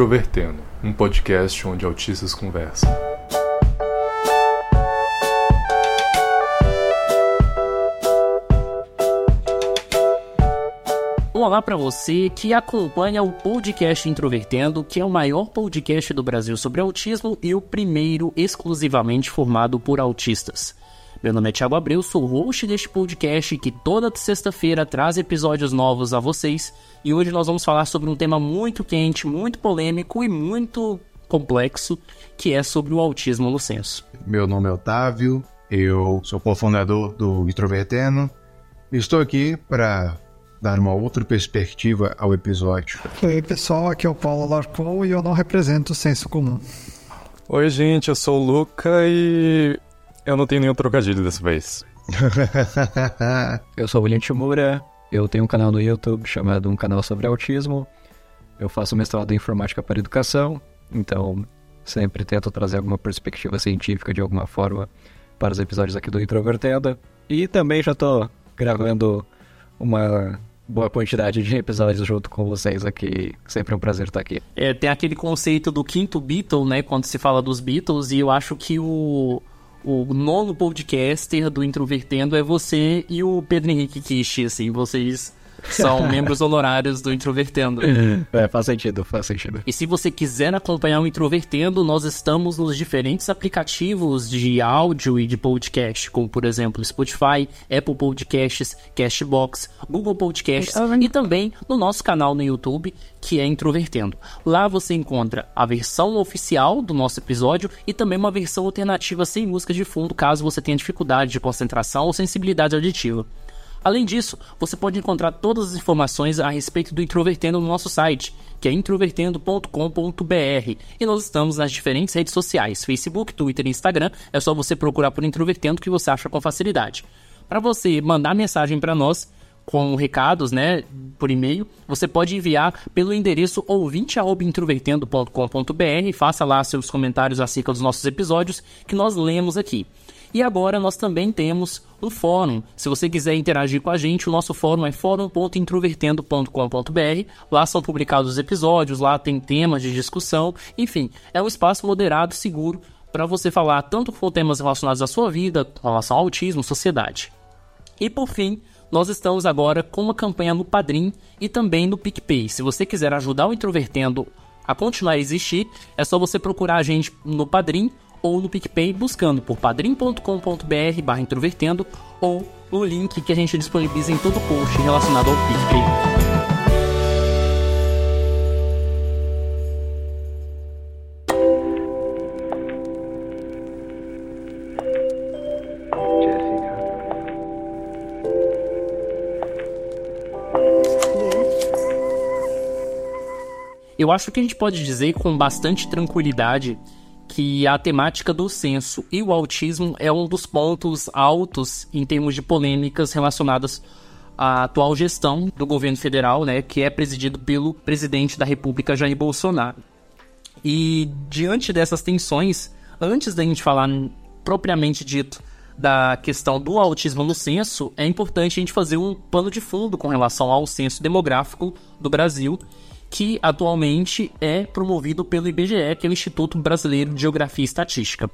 Introvertendo, um podcast onde autistas conversam. Olá para você que acompanha o podcast Introvertendo, que é o maior podcast do Brasil sobre autismo e o primeiro exclusivamente formado por autistas. Meu nome é Thiago Abreu, sou host deste podcast que toda sexta-feira traz episódios novos a vocês e hoje nós vamos falar sobre um tema muito quente, muito polêmico e muito complexo, que é sobre o autismo no senso. Meu nome é Otávio, eu sou cofundador do Introvertendo e estou aqui para dar uma outra perspectiva ao episódio. Oi, pessoal, aqui é o Paulo Larcon e eu não represento o senso comum. Oi, gente, eu sou o Luca e eu não tenho nenhum trocadilho dessa vez. eu sou o William Timura, eu tenho um canal no YouTube chamado Um Canal Sobre Autismo. Eu faço mestrado em Informática para Educação, então sempre tento trazer alguma perspectiva científica de alguma forma para os episódios aqui do Introvertendo. E também já estou gravando uma boa quantidade de episódios junto com vocês aqui. Sempre um prazer estar aqui. É, tem aquele conceito do quinto Beatle, né? Quando se fala dos Beatles, e eu acho que o, o nono podcaster do Introvertendo é você e o Pedro Henrique Kishi, assim, vocês são membros honorários do Introvertendo. É, faz sentido, faz sentido. E se você quiser acompanhar o Introvertendo, nós estamos nos diferentes aplicativos de áudio e de podcast, como por exemplo Spotify, Apple Podcasts, Cashbox, Google Podcasts e também no nosso canal no YouTube, que é Introvertendo. Lá você encontra a versão oficial do nosso episódio e também uma versão alternativa sem música de fundo, caso você tenha dificuldade de concentração ou sensibilidade auditiva. Além disso, você pode encontrar todas as informações a respeito do Introvertendo no nosso site, que é introvertendo.com.br, e nós estamos nas diferentes redes sociais, Facebook, Twitter e Instagram, é só você procurar por Introvertendo que você acha com facilidade. Para você mandar mensagem para nós, com recados, né, por e-mail, você pode enviar pelo endereço ouvinte@introvertendo.com.br, faça lá seus comentários acerca dos nossos episódios que nós lemos aqui. E agora nós também temos o fórum. Se você quiser interagir com a gente, o nosso fórum é fórum.introvertendo.com.br. Lá são publicados os episódios, lá tem temas de discussão. Enfim, é um espaço moderado, seguro para você falar tanto com temas relacionados à sua vida, com relação ao autismo, sociedade. E por fim, nós estamos agora com uma campanha no Padrim e também no PicPay. Se você quiser ajudar o Introvertendo a continuar a existir, é só você procurar a gente no Padrim ou no PicPay buscando por padrim.com.br barra introvertendo ou no link que a gente disponibiliza em todo o post relacionado ao PicPay. Eu acho que a gente pode dizer com bastante tranquilidade que a temática do censo e o autismo é um dos pontos altos em termos de polêmicas relacionadas à atual gestão do governo federal, né, que é presidido pelo presidente da República Jair Bolsonaro. E diante dessas tensões, antes da gente falar propriamente dito da questão do autismo no censo, é importante a gente fazer um pano de fundo com relação ao censo demográfico do Brasil que atualmente é promovido pelo IBGE, que é o Instituto Brasileiro de Geografia e Estatística.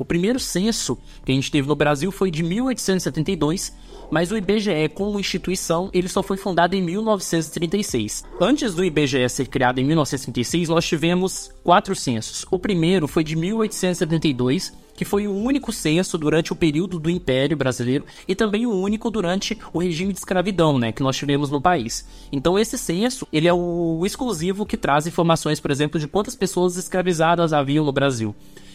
O primeiro censo que a gente teve no Brasil foi de 1872, mas o IBGE, como instituição, ele só foi fundado em 1936. Antes do IBGE ser criado em 1936, nós tivemos quatro censos. O primeiro foi de 1872, que foi o único censo durante o período do Império Brasileiro e também o único durante o regime de escravidão, né, que nós tivemos no país. Então esse censo, ele é o exclusivo que traz informações, por exemplo, de quantas pessoas escravizadas haviam no Brasil.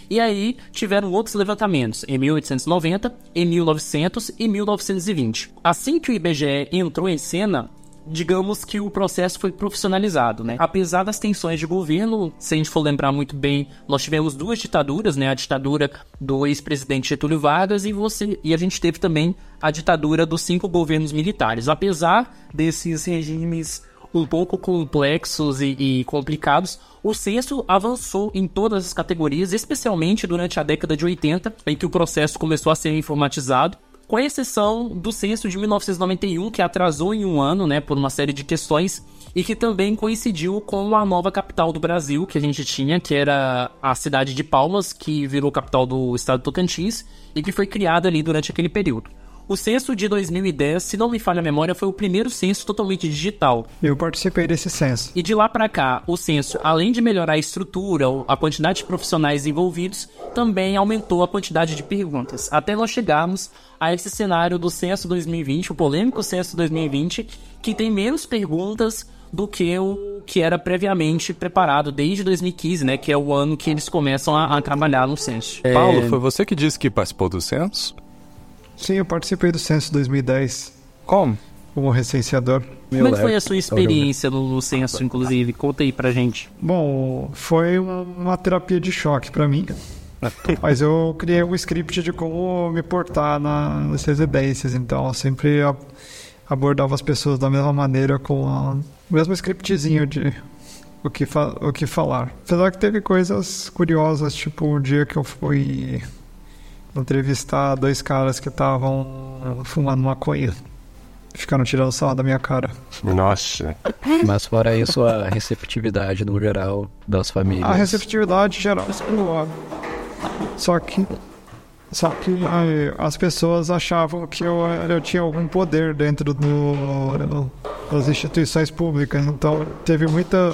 E aí tiveram outros levantamentos em 1890, em 1900 e 1920. Assim que o IBGE entrou em cena, digamos que o processo foi profissionalizado, né? Apesar das tensões de governo, se a gente for lembrar muito bem, nós tivemos duas ditaduras, né? A ditadura do ex-presidente Getúlio Vargas e você e a gente teve também a ditadura dos cinco governos militares. Apesar desses regimes um pouco complexos e, e, complicados, o censo avançou em todas as categorias, especialmente durante a década de 80, em que o processo começou a ser informatizado, com exceção do censo de 1991, que atrasou em um ano, né, por uma série de questões e que também coincidiu com a nova capital do Brasil que a gente tinha, que era a cidade de Palmas, que virou capital do estado de Tocantins e que foi criada ali durante aquele período. O censo de 2010, se não me falha a memória, foi o primeiro censo totalmente digital. Eu participei desse censo. E de lá para cá, o censo, além de melhorar a estrutura, a quantidade de profissionais envolvidos, também aumentou a quantidade de perguntas, até nós chegarmos a esse cenário do censo 2020, o polêmico censo 2020, que tem menos perguntas do que o que era previamente preparado desde 2015, né, que é o ano que eles começam a, a trabalhar no censo. Paulo, É, foi você que disse que participou do censo? Sim, eu participei do censo 2010 Como? como recenseador. Como é que foi a sua experiência no, censo, inclusive? Conta aí pra gente. Bom, foi uma, uma terapia de choque pra mim. Mas eu criei um script de como me portar na- nas residências, então eu sempre a- abordava as pessoas da mesma maneira com a- o mesmo scriptzinho de o que, fa- o que falar. Apesar que teve coisas curiosas, tipo o dia que eu fui entrevistar dois caras que estavam fumando maconha. Ficaram tirando sarro da minha cara. Nossa. Mas fora isso, a receptividade no geral das famílias. A receptividade geral é. Só que. Só que ai, as pessoas achavam que eu, eu tinha algum poder dentro do, das instituições públicas. Então teve muita,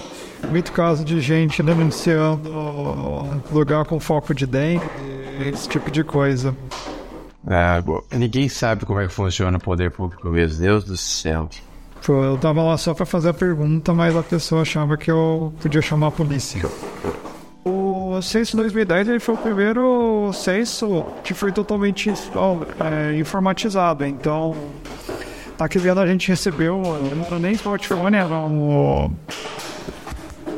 muito caso de gente denunciando lugar com foco de dengue, esse tipo de coisa. Ah, bom, ninguém sabe como é que funciona o poder público mesmo. Deus do céu. Pô, eu tava lá só pra fazer a pergunta, mas a pessoa achava que eu podia chamar a polícia. O censo 2010 ele foi o primeiro censo que foi totalmente é, informatizado. Então, naquele ano a gente recebeu, não era nem smartphone, era, um,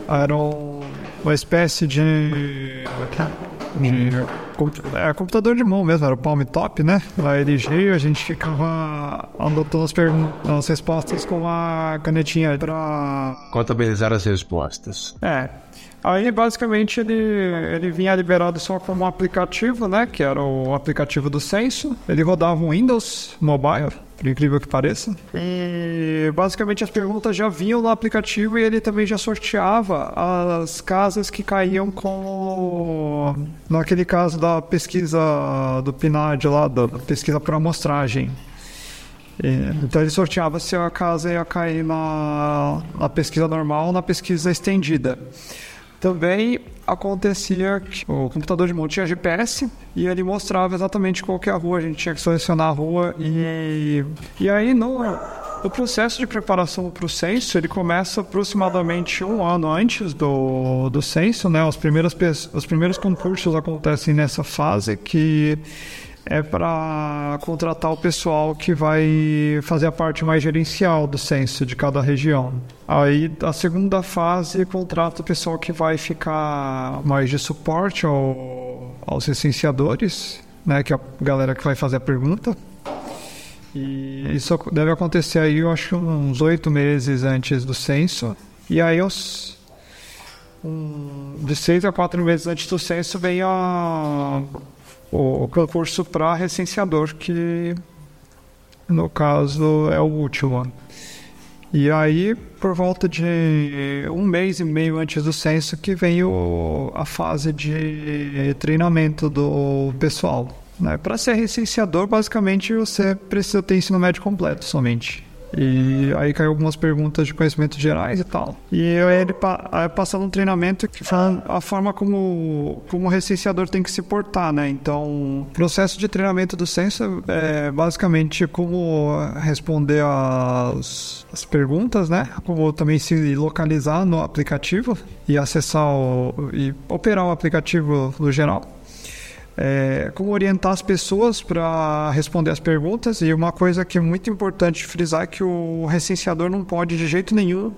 era um- uma espécie de, de compu- é, computador de mão mesmo, era o Palm Top, né? Na LG a gente ficava anotando as, as respostas com a canetinha pra Contabilizar as respostas. é. Aí basicamente ele, ele vinha liberado só como um aplicativo, né? Que era o aplicativo do censo. Ele rodava um Windows Mobile, por incrível que pareça. E basicamente as perguntas já vinham no aplicativo e ele também já sorteava as casas que caíam com. Naquele caso da pesquisa do PNAD lá, da pesquisa por amostragem. Então ele sorteava se a casa ia cair na, na pesquisa normal ou na pesquisa estendida. Também acontecia que o computador de mão tinha GPS e ele mostrava exatamente qual que é a rua, a gente tinha que selecionar a rua e, e aí no, o processo de preparação para o censo ele começa aproximadamente um ano antes do, do censo, né? Os primeiros, os primeiros concursos acontecem nessa fase que é para contratar o pessoal que vai fazer a parte mais gerencial do censo de cada região. Aí, a segunda fase, contrata o pessoal que vai ficar mais de suporte ao, aos recenseadores, né, que é a galera que vai fazer a pergunta. E isso deve acontecer aí, eu acho, uns oito meses antes do censo. E aí, os, um, de seis a quatro meses antes do censo, vem a, o concurso para recenseador, que no caso é o último. E aí, por volta de um mês e meio antes do censo, que vem o, a fase de treinamento do pessoal. Né? Para ser recenseador, basicamente você precisa ter ensino médio completo somente. E aí caiu algumas perguntas de conhecimentos gerais e tal. E eu, ele passando um treinamento que fala a forma como, como o recenseador tem que se portar, né? Então, o processo de treinamento do censo é basicamente como responder as, as perguntas, né? Como também se localizar no aplicativo e acessar o, e operar o aplicativo no geral é, como orientar as pessoas para responder as perguntas e uma coisa que é muito importante frisar é que o recenseador não pode de jeito nenhum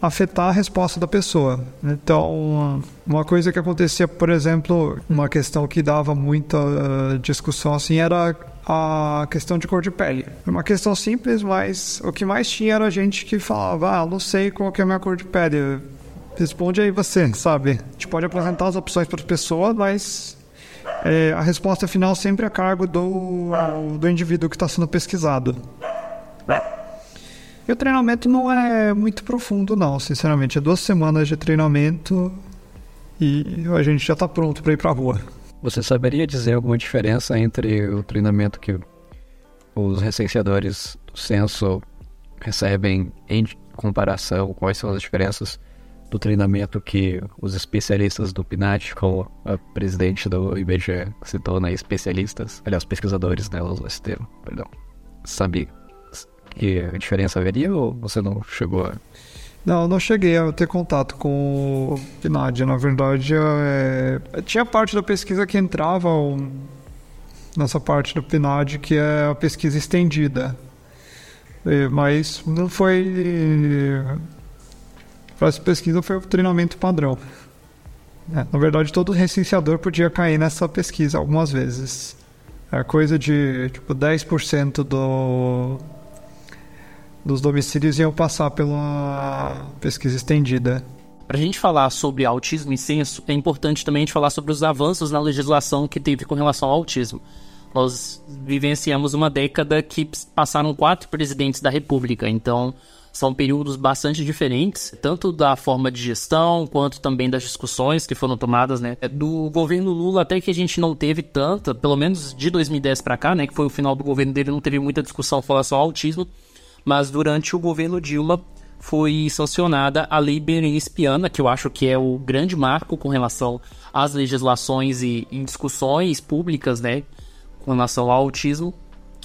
afetar a resposta da pessoa. Então, uma coisa que acontecia, por exemplo, uma questão que dava muita eh, discussão assim era a questão de cor de pele. Uma questão simples, mas o que mais tinha era gente que falava: "Ah, não sei qual que é a minha cor de pele". Responde aí você, sabe? A gente pode apresentar as opções para as pessoas, mas é, a resposta final sempre a cargo do, do indivíduo que está sendo pesquisado. E o treinamento não é muito profundo, não, sinceramente. É duas semanas de treinamento e a gente já está pronto para ir para a rua. Você saberia dizer alguma diferença entre o treinamento que os recenseadores do censo recebem em comparação? Quais são as diferenças do treinamento que os especialistas do PNAD, como a presidente do IBGE citou, né? Especialistas, aliás, pesquisadores, né? Usou esse termo, perdão. Sabe que diferença haveria ou você não chegou a... Não, não cheguei a ter contato com o PNAD. Na verdade, é... tinha parte da pesquisa que entrava um... nessa parte do PNAD, que é a pesquisa estendida. Mas não foi. Essa pesquisa foi o treinamento padrão. É, na verdade, todo recenseador podia cair nessa pesquisa algumas vezes. É coisa de tipo 10% do dos domicílios iam passar pela pesquisa estendida. Para a gente falar sobre autismo e censo, é importante também a gente falar sobre os avanços na legislação que teve com relação ao autismo. Nós vivenciamos uma década que passaram quatro presidentes da República, então são períodos bastante diferentes, tanto da forma de gestão quanto também das discussões que foram tomadas, né? Do governo Lula até que a gente não teve tanta, pelo menos de 2010 para cá, né, que foi o final do governo dele, não teve muita discussão relação ao autismo mas durante o governo Dilma foi sancionada a Lei Berenice Piana, que eu acho que é o grande marco com relação às legislações e discussões públicas, né, com relação ao autismo.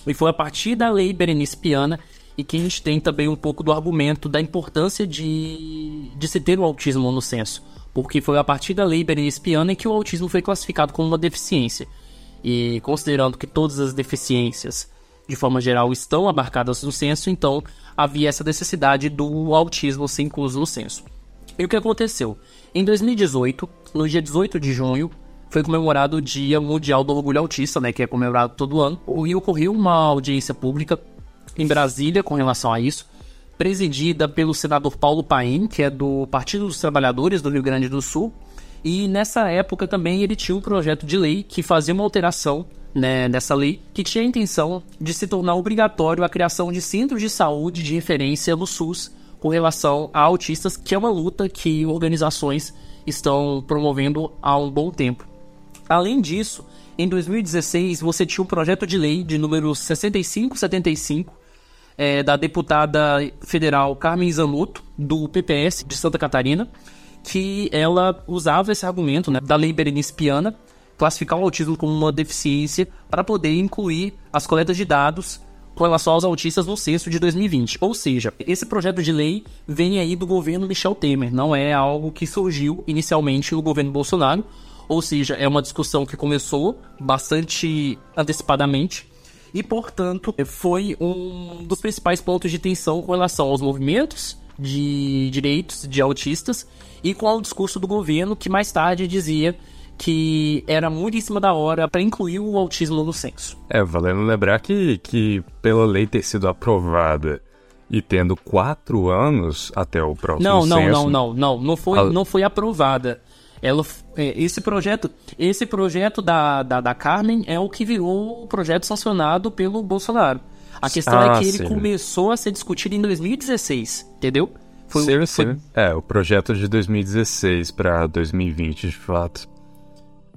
E foi a partir da Lei Berenice Piana e que a gente tem também um pouco do argumento da importância de, de se ter o autismo no censo. Porque foi a partir da Lei Berenice Piana que o autismo foi classificado como uma deficiência. E considerando que todas as deficiências de forma geral, estão abarcadas no censo, então havia essa necessidade do autismo ser incluso no censo. E o que aconteceu? Em 2018, no dia 18 de junho, foi comemorado o Dia Mundial do Orgulho Autista, né, que é comemorado todo ano, e ocorreu uma audiência pública em Brasília com relação a isso, presidida pelo senador Paulo Paim, que é do Partido dos Trabalhadores do Rio Grande do Sul, e nessa época também ele tinha um projeto de lei que fazia uma alteração né, nessa lei, que tinha a intenção de se tornar obrigatório a criação de centros de saúde de referência no SUS com relação a autistas, que é uma luta que organizações estão promovendo há um bom tempo. Além disso, em 2016 você tinha um projeto de lei de número 6575 é, da deputada federal Carmen Zanotto, do PPS de Santa Catarina, que ela usava esse argumento né, da lei Berenice Piana classificar o autismo como uma deficiência para poder incluir as coletas de dados com relação aos autistas no censo de 2020. Ou seja, esse projeto de lei vem aí do governo Michel Temer, não é algo que surgiu inicialmente no governo Bolsonaro, ou seja, é uma discussão que começou bastante antecipadamente e, portanto, foi um dos principais pontos de tensão com relação aos movimentos de direitos de autistas e com o discurso do governo que mais tarde dizia que era muito em cima da hora para incluir o autismo no censo. É, valendo lembrar que, que pela lei ter sido aprovada e tendo quatro anos até o próximo não, não, censo... Não, não, não, não, foi, a... não foi aprovada. Ela, é, esse projeto, esse projeto da, da, da Carmen é o que virou o projeto sancionado pelo Bolsonaro. A questão é ah, é que ele sim. começou a ser discutido em 2016, entendeu? Foi, sim, foi... sim. É, o projeto de 2016 para 2020, de fato.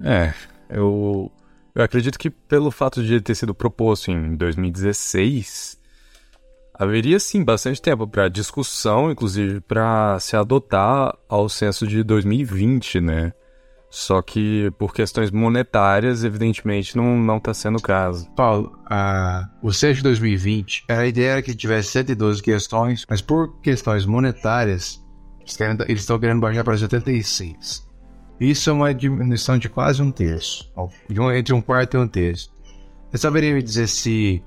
É, eu, eu acredito que pelo fato de ele ter sido proposto em 2016, haveria sim bastante tempo para discussão, inclusive para se adotar ao censo de 2020, né? Só que por questões monetárias, evidentemente, não está sendo o caso. Paulo, o censo de 2020, a ideia era que tivesse 112 questões, mas por questões monetárias, eles estão querendo baixar para 76. Isso é uma diminuição de quase um terço, entre um quarto e um terço. Você saberia me dizer se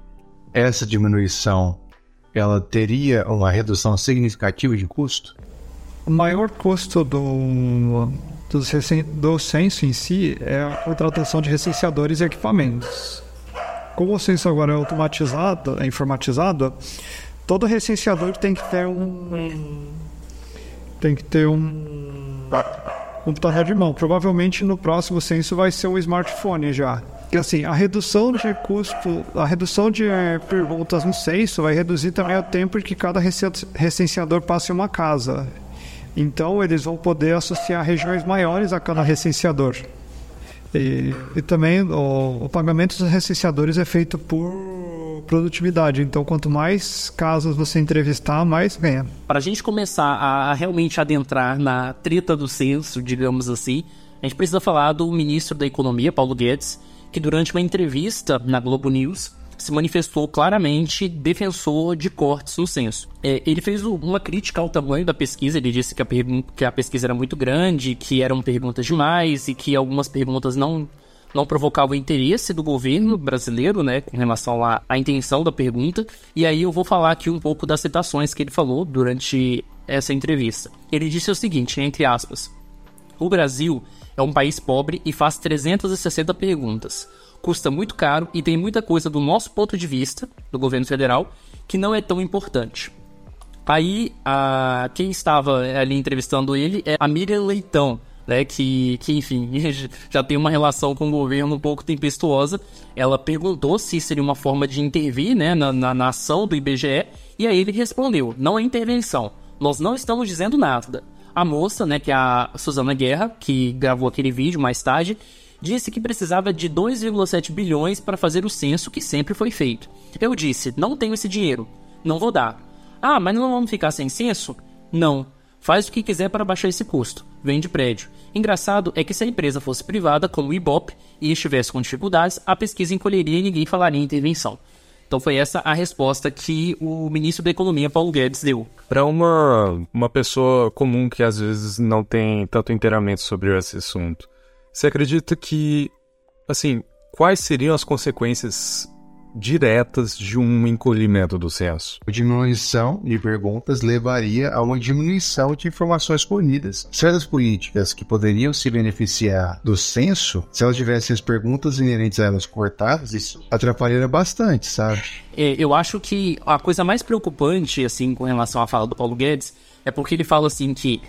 essa diminuição ela teria uma redução significativa de custo? O maior custo do, do, do censo em si é a contratação de recenseadores e equipamentos. Como o censo agora é automatizado, é informatizado, todo recenseador tem que ter um tem que ter um computador de mão. Provavelmente no próximo censo vai ser um smartphone já. E assim, a redução de custo, a redução de eh, perguntas no censo vai reduzir também o tempo que cada recenseador passa em uma casa. Então eles vão poder associar regiões maiores a cada recenseador. E, e também o, o, pagamento dos recenseadores é feito por produtividade. Então, quanto mais casos você entrevistar, mais ganha. Para a gente começar a realmente adentrar na treta do censo, digamos assim, a gente precisa falar do ministro da Economia, Paulo Guedes, que durante uma entrevista na Globo News se manifestou claramente defensor de cortes no censo. É, ele fez uma crítica ao tamanho da pesquisa, ele disse que a, que a pesquisa era muito grande, que eram perguntas demais e que algumas perguntas não não provocavam interesse do governo brasileiro, né, em relação à, à intenção da pergunta. E aí eu vou falar aqui um pouco das citações que ele falou durante essa entrevista. Ele disse o seguinte, entre aspas: O Brasil é um país pobre e faz 360 perguntas custa muito caro e tem muita coisa do nosso ponto de vista, do governo federal, que não é tão importante. Aí, a, quem estava ali entrevistando ele é a Miriam Leitão, né, que, que, enfim, já tem uma relação com o governo um pouco tempestuosa. Ela perguntou se seria uma forma de intervir né, na, na, na ação do IBGE, e aí ele respondeu: não é intervenção, nós não estamos dizendo nada. A moça, né, que é a Suzana Guerra, que gravou aquele vídeo mais tarde, disse que precisava de 2,7 bilhões para fazer o censo que sempre foi feito. Eu disse: não tenho esse dinheiro, não vou dar. Ah, mas não vamos ficar sem censo? Não. Faz o que quiser para baixar esse custo. Vende prédio. Engraçado é que se a empresa fosse privada, como o Ibope, e estivesse com dificuldades, a pesquisa encolheria e ninguém falaria em intervenção. Então foi essa a resposta que o ministro da Economia, Paulo Guedes, deu. Para uma, uma pessoa comum que às vezes não tem tanto inteiramento sobre esse assunto, você acredita que, assim, quais seriam as consequências diretas de um encolhimento do censo? A diminuição de perguntas levaria a uma diminuição de informações colhidas. Certas políticas que poderiam se beneficiar do censo, se elas tivessem as perguntas inerentes a elas cortadas, isso atrapalharia bastante, sabe? É, eu acho que a coisa mais preocupante, assim, com relação à fala do Paulo Guedes, é porque ele fala assim que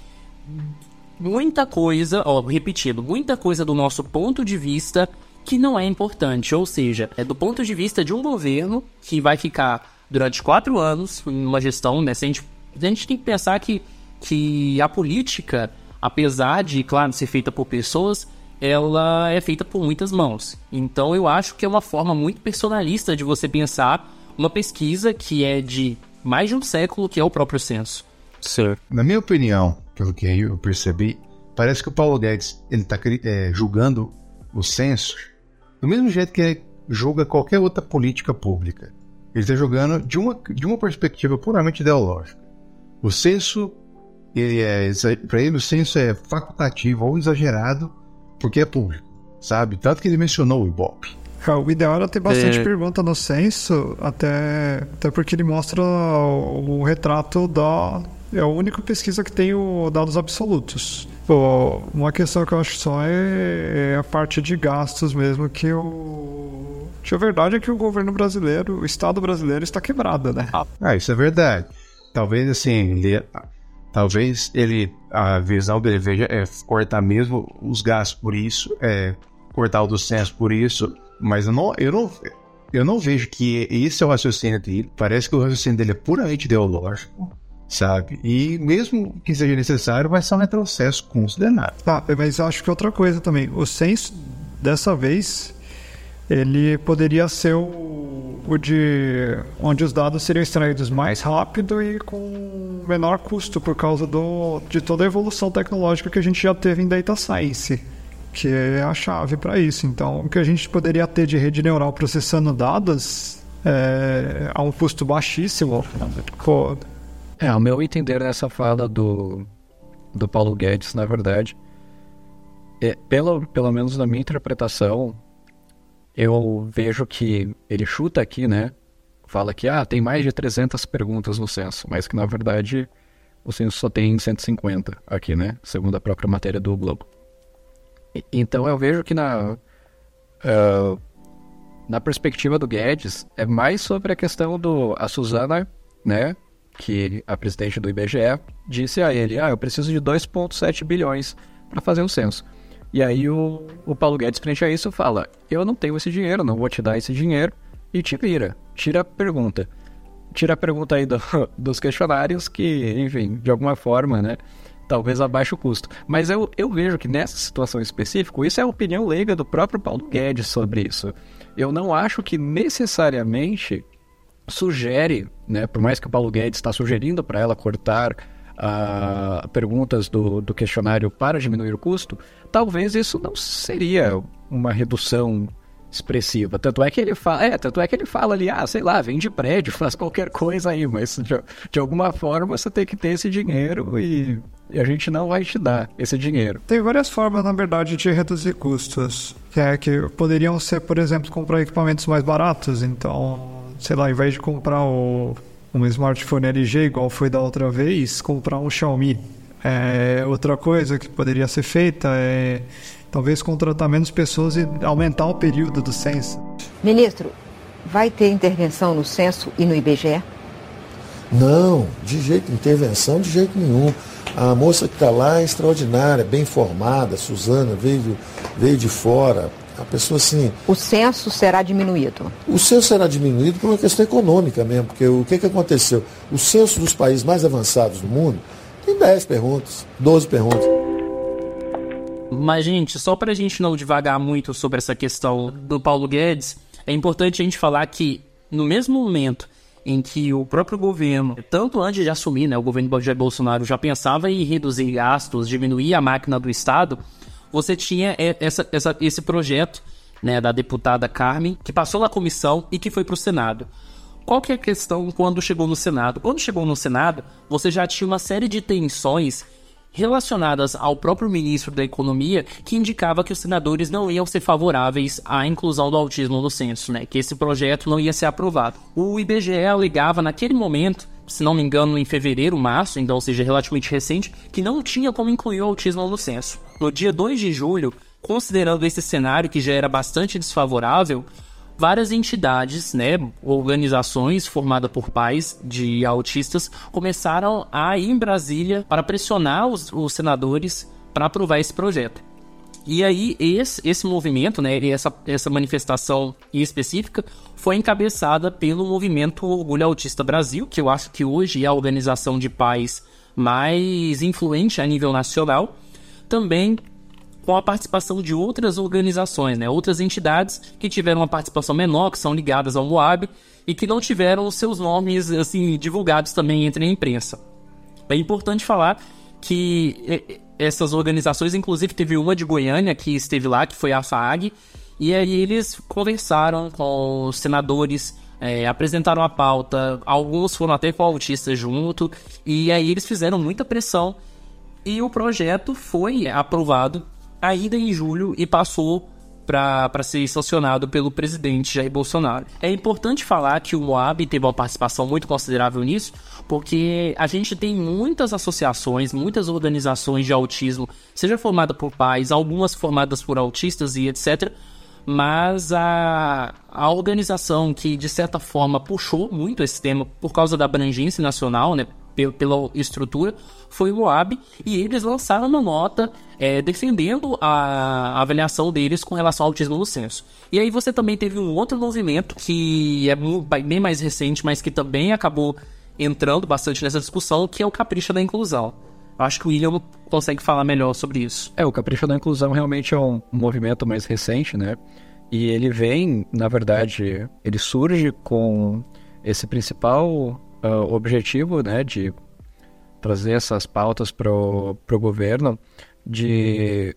muita coisa, ó, repetindo, muita coisa do nosso ponto de vista que não é importante. Ou seja, é do ponto de vista de um governo que vai ficar durante quatro anos em uma gestão, né? A gente, a gente tem que pensar que, que a política, apesar de, claro, ser feita por pessoas, ela é feita por muitas mãos. Então eu acho que é uma forma muito personalista de você pensar uma pesquisa que é de mais de um século, que é o próprio censo. Sim. Na minha opinião, pelo que eu percebi, parece que o Paulo Guedes ele está é, julgando o censo do mesmo jeito que ele julga qualquer outra política pública. Ele está julgando de uma, de uma perspectiva puramente ideológica. O censo, ele é para ele o censo é facultativo ou exagerado porque é público, sabe? Tanto que ele mencionou o Ibope. É, o ideal era ter bastante é... pergunta no censo, até, até porque ele mostra o, o retrato da, é a única pesquisa que tem o dados absolutos. Pô, uma questão que eu acho só é, é a parte de gastos mesmo, que o. Que a verdade é que o governo brasileiro, o Estado brasileiro está quebrado, né? Ah, isso é verdade. Talvez assim, ele, talvez ele, a visão dele veja é cortar mesmo os gastos por isso, é cortar o do censo por isso, mas eu não, eu não, eu não vejo que esse é o raciocínio dele. Parece que o raciocínio dele é puramente ideológico sabe? E mesmo que seja necessário, vai ser um retrocesso considerável. Tá, mas acho que outra coisa também, o censo dessa vez ele poderia ser o, o de onde os dados seriam extraídos mais rápido e com menor custo por causa do, de toda a evolução tecnológica que a gente já teve em data science, que é a chave para isso. Então, o que a gente poderia ter de rede neural processando dados é, a um custo baixíssimo, é, ao meu entender nessa fala do, do Paulo Guedes, na verdade, é, pelo, pelo menos na minha interpretação, eu vejo que ele chuta aqui, né? Fala que ah, tem mais de 300 perguntas no censo, mas que na verdade o censo só tem 150 aqui, né? Segundo a própria matéria do Globo. E, então eu vejo que na, uh, na perspectiva do Guedes é mais sobre a questão do. A Suzana, né? Que a presidente do IBGE disse a ele: Ah, eu preciso de 2,7 bilhões para fazer um censo. E aí o, o Paulo Guedes, frente a isso, fala: Eu não tenho esse dinheiro, não vou te dar esse dinheiro, e te vira. Tira a pergunta. Tira a pergunta aí do, dos questionários, que, enfim, de alguma forma, né? Talvez abaixe o custo. Mas eu, eu vejo que nessa situação específica, isso é a opinião leiga do próprio Paulo Guedes sobre isso. Eu não acho que necessariamente sugere, né, por mais que o Paulo Guedes está sugerindo para ela cortar uh, perguntas do, do questionário para diminuir o custo, talvez isso não seria uma redução expressiva. Tanto é que ele fala, é, tanto é que ele fala ali, ah, sei lá, vende prédio, faz qualquer coisa aí, mas de, de alguma forma você tem que ter esse dinheiro e, e, a gente não vai te dar esse dinheiro. Tem várias formas, na verdade, de reduzir custos, que é que poderiam ser, por exemplo, comprar equipamentos mais baratos, então, sei lá, ao invés de comprar o, um smartphone LG igual foi da outra vez, comprar um Xiaomi. É, outra coisa que poderia ser feita é talvez contratar menos pessoas e aumentar o período do censo. Ministro, vai ter intervenção no censo e no IBGE? Não, de jeito, intervenção de jeito nenhum. A moça que está lá é extraordinária, bem formada, Suzana, veio, veio de fora. A pessoa assim. O censo será diminuído? O censo será diminuído por uma questão econômica mesmo, porque o que, que aconteceu? O censo dos países mais avançados do mundo tem 10 perguntas, 12 perguntas. Mas, gente, só para a gente não devagar muito sobre essa questão do Paulo Guedes, é importante a gente falar que, no mesmo momento em que o próprio governo, tanto antes de assumir, né, o governo Bolsonaro já pensava em reduzir gastos, diminuir a máquina do Estado, você tinha essa, essa, esse projeto né, da deputada Carmen, que passou na comissão e que foi para o Senado. Qual que é a questão quando chegou no Senado? Quando chegou no Senado, você já tinha uma série de tensões relacionadas ao próprio ministro da Economia, que indicava que os senadores não iam ser favoráveis à inclusão do autismo no censo, né? Que esse projeto não ia ser aprovado. O IBGE alegava naquele momento, se não me engano, em fevereiro, março, então, ou seja, relativamente recente, que não tinha como incluir o autismo no censo. No dia 2 de julho, considerando esse cenário que já era bastante desfavorável, várias entidades, né, organizações formadas por pais de autistas começaram a ir em Brasília para pressionar os, os senadores para aprovar esse projeto. E aí, esse, esse movimento, né, essa, essa manifestação específica, foi encabeçada pelo movimento Orgulho Autista Brasil, que eu acho que hoje é a organização de pais mais influente a nível nacional. Também com a participação de outras organizações, né, outras entidades que tiveram uma participação menor, que são ligadas ao Moab e que não tiveram seus nomes assim divulgados também entre a imprensa. É importante falar que essas organizações, inclusive teve uma de Goiânia que esteve lá, que foi a FAG, e aí eles conversaram com os senadores, é, apresentaram a pauta, alguns foram até com o autista junto, e aí eles fizeram muita pressão e o projeto foi aprovado ainda em julho e passou para ser sancionado pelo presidente Jair Bolsonaro. É importante falar que o Moab teve uma participação muito considerável nisso, porque a gente tem muitas associações, muitas organizações de autismo, seja formada por pais, algumas formadas por autistas e etc. Mas a, a organização que de certa forma puxou muito esse tema por causa da abrangência nacional, né, pela estrutura, foi o Moab, e eles lançaram uma nota é, defendendo a avaliação deles com relação ao autismo no censo. E aí você também teve um outro movimento que é bem mais recente, mas que também acabou entrando bastante nessa discussão, que é o Capricha da Inclusão. Acho que o William consegue falar melhor sobre isso. É, o Capricha da Inclusão realmente é um movimento mais recente, né? E ele vem, na verdade, ele surge com esse principal uh, objetivo, né, de trazer essas pautas para o governo, de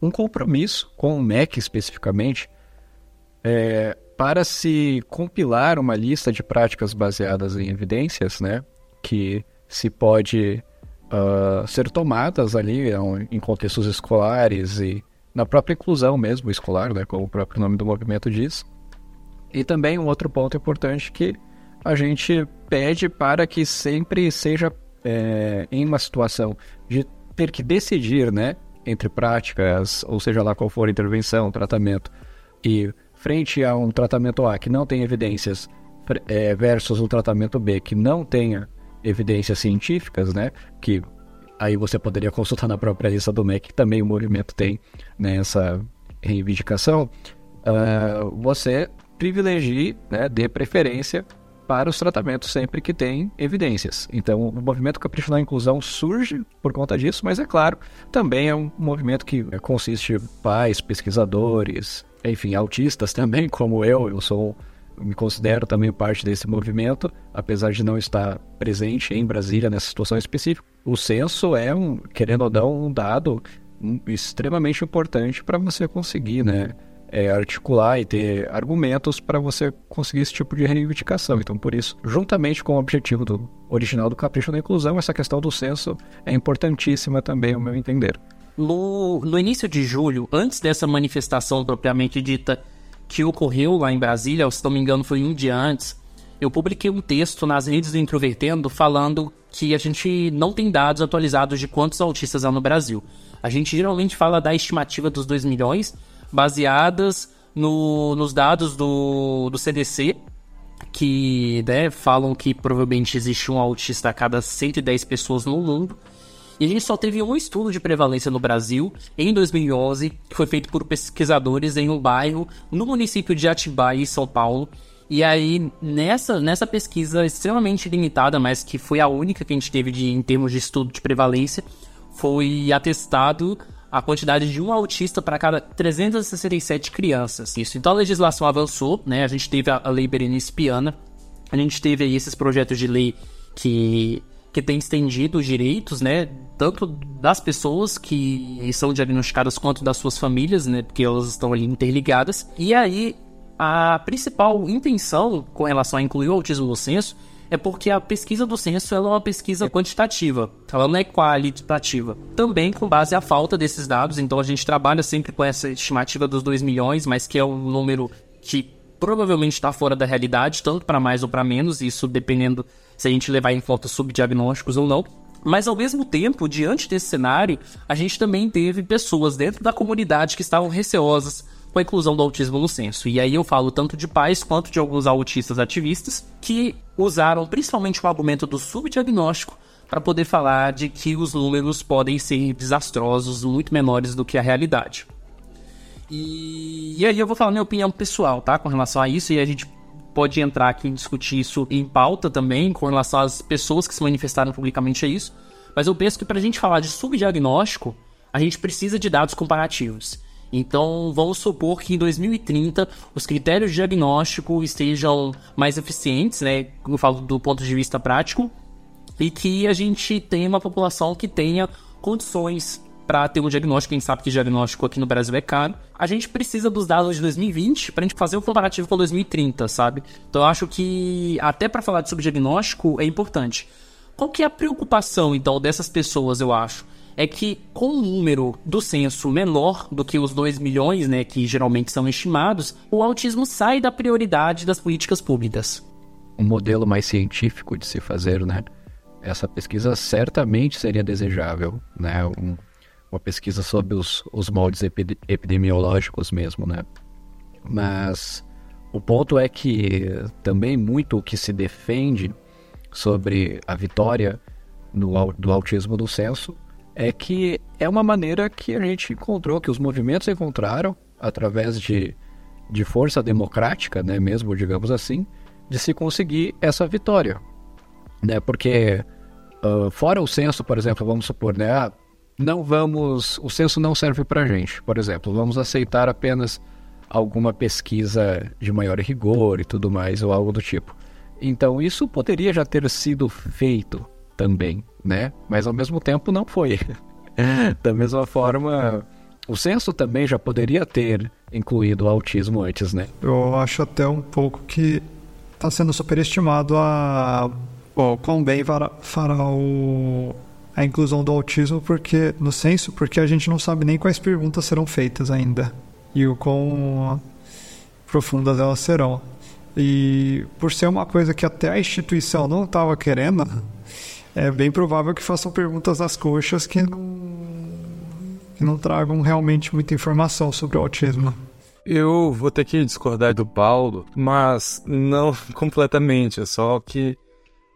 um compromisso com o MEC especificamente, é, para se compilar uma lista de práticas baseadas em evidências, né, que se pode uh, ser tomadas ali em contextos escolares e na própria inclusão mesmo escolar, né, como o próprio nome do movimento diz. E também um outro ponto importante que a gente pede para que sempre seja é, em uma situação de ter que decidir, né, entre práticas, ou seja lá qual for a intervenção, tratamento, e frente a um tratamento A que não tem evidências é, versus um tratamento B que não tenha evidências científicas, né, que aí você poderia consultar na própria lista do MEC, que também o movimento tem né, essa reivindicação, uh, você privilegie, né, dê preferência para os tratamentos sempre que tem evidências. Então, o movimento Capricho na Inclusão surge por conta disso, mas é claro, também é um movimento que consiste em pais, pesquisadores, enfim, autistas também, como eu, eu sou me considero também parte desse movimento, apesar de não estar presente em Brasília nessa situação específica. O censo é um, querendo ou não, um dado extremamente importante para você conseguir, né, é, articular e ter argumentos para você conseguir esse tipo de reivindicação. Então, por isso, juntamente com o objetivo do original do Capricho da Inclusão, essa questão do censo é importantíssima também, ao meu entender. No, no início de julho, antes dessa manifestação propriamente dita que ocorreu lá em Brasília, se não me engano foi um dia antes, eu publiquei um texto nas redes do Introvertendo falando que a gente não tem dados atualizados de quantos autistas há no Brasil. A gente geralmente fala da estimativa dos 2 milhões, baseadas no, nos dados do, do CDC, que né, falam que provavelmente existe um autista a cada 110 pessoas no mundo. E a gente só teve um estudo de prevalência no Brasil em 2011, que foi feito por pesquisadores em um bairro no município de Atibaia, em São Paulo. E aí, nessa, nessa pesquisa extremamente limitada, mas que foi a única que a gente teve de, em termos de estudo de prevalência, foi atestado a quantidade de um autista para cada 367 crianças. Isso. Então a legislação avançou, né? A gente teve a, lei Berenice Piana, a gente teve aí esses projetos de lei que que tem estendido os direitos, né, tanto das pessoas que são diagnosticadas quanto das suas famílias, né, porque elas estão ali interligadas. E aí a principal intenção com relação a incluir o autismo no censo é porque a pesquisa do censo é uma pesquisa quantitativa, ela não é qualitativa. Também com base à falta desses dados, então a gente trabalha sempre com essa estimativa dos 2 milhões, mas que é um número que provavelmente está fora da realidade, tanto para mais ou para menos, isso dependendo se a gente levar em conta subdiagnósticos ou não. Mas ao mesmo tempo, diante desse cenário, a gente também teve pessoas dentro da comunidade que estavam receosas com a inclusão do autismo no censo. E aí eu falo tanto de pais quanto de alguns autistas ativistas que usaram principalmente o argumento do subdiagnóstico para poder falar de que os números podem ser desastrosos, muito menores do que a realidade. E, e aí eu vou falar minha opinião pessoal, tá? Com relação a isso, e a gente pode entrar aqui e discutir isso em pauta também, com relação às pessoas que se manifestaram publicamente a isso. Mas eu penso que para a gente falar de subdiagnóstico, a gente precisa de dados comparativos. Então, vamos supor que em 2030 os critérios de diagnóstico estejam mais eficientes, né? Eu falo do ponto de vista prático, e que a gente tenha uma população que tenha condições para ter um diagnóstico. Quem sabe que diagnóstico aqui no Brasil é caro. A gente precisa dos dados de 2020 para a gente fazer o um comparativo com 2030, sabe? Então, eu acho que até para falar de subdiagnóstico é importante. Qual que é a preocupação, então, dessas pessoas, eu acho? É que com um número do censo menor do que os 2 milhões, né, que geralmente são estimados, o autismo sai da prioridade das políticas públicas. Um modelo mais científico de se fazer, né? Essa pesquisa certamente seria desejável, né? Um, uma pesquisa sobre os, os moldes epidemiológicos mesmo, né? Mas o ponto é que também muito o que se defende sobre a vitória do, do autismo do censo é que é uma maneira que a gente encontrou, que os movimentos encontraram através de, de força democrática, né, mesmo digamos assim, de se conseguir essa vitória, né? Porque uh, fora o censo, por exemplo, vamos supor, né, ah, não vamos, o censo não serve para gente, por exemplo, vamos aceitar apenas alguma pesquisa de maior rigor e tudo mais ou algo do tipo. Então isso poderia já ter sido feito também, né? Mas ao mesmo tempo não foi. da mesma forma, o censo também já poderia ter incluído o autismo antes, né? Eu acho até um pouco que está sendo superestimado a o quão bem fará, o, a inclusão do autismo porque no censo, porque a gente não sabe nem quais perguntas serão feitas ainda e o quão profundas elas serão. E por ser uma coisa que até a instituição não estava querendo, é bem provável que façam perguntas às coxas que não, que não tragam realmente muita informação sobre o autismo. Eu vou ter que discordar do Paulo, mas não completamente. É só que,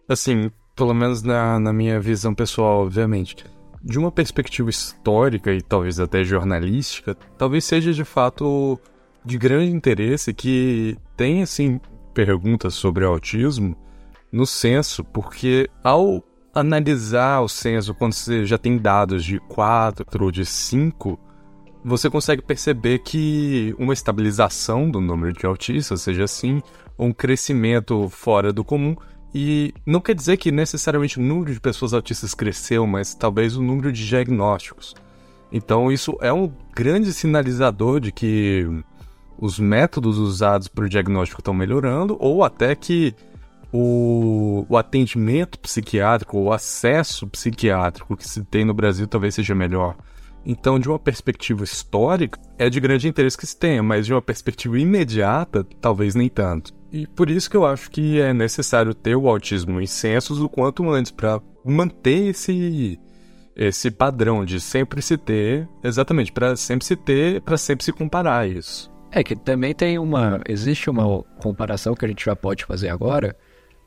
assim, pelo menos na, na minha visão pessoal, obviamente. de uma perspectiva histórica e talvez até jornalística, talvez seja de fato de grande interesse que tem assim perguntas sobre autismo no censo, porque ao analisar o censo quando você já tem dados de 4 ou de 5, você consegue perceber que uma estabilização do número de autistas, seja assim, um crescimento fora do comum, e não quer dizer que necessariamente o número de pessoas autistas cresceu, mas talvez o número de diagnósticos. Então isso é um grande sinalizador de que os métodos usados para o diagnóstico estão melhorando, ou até que o, o atendimento psiquiátrico, o acesso psiquiátrico que se tem no Brasil talvez seja melhor. Então, de uma perspectiva histórica, é de grande interesse que se tenha, mas de uma perspectiva imediata, talvez nem tanto. E por isso que eu acho que é necessário ter o autismo em censos o quanto antes, para manter esse, esse padrão de sempre se ter, exatamente, para sempre se ter, para sempre se comparar isso. É que também tem uma. Existe uma comparação que a gente já pode fazer agora,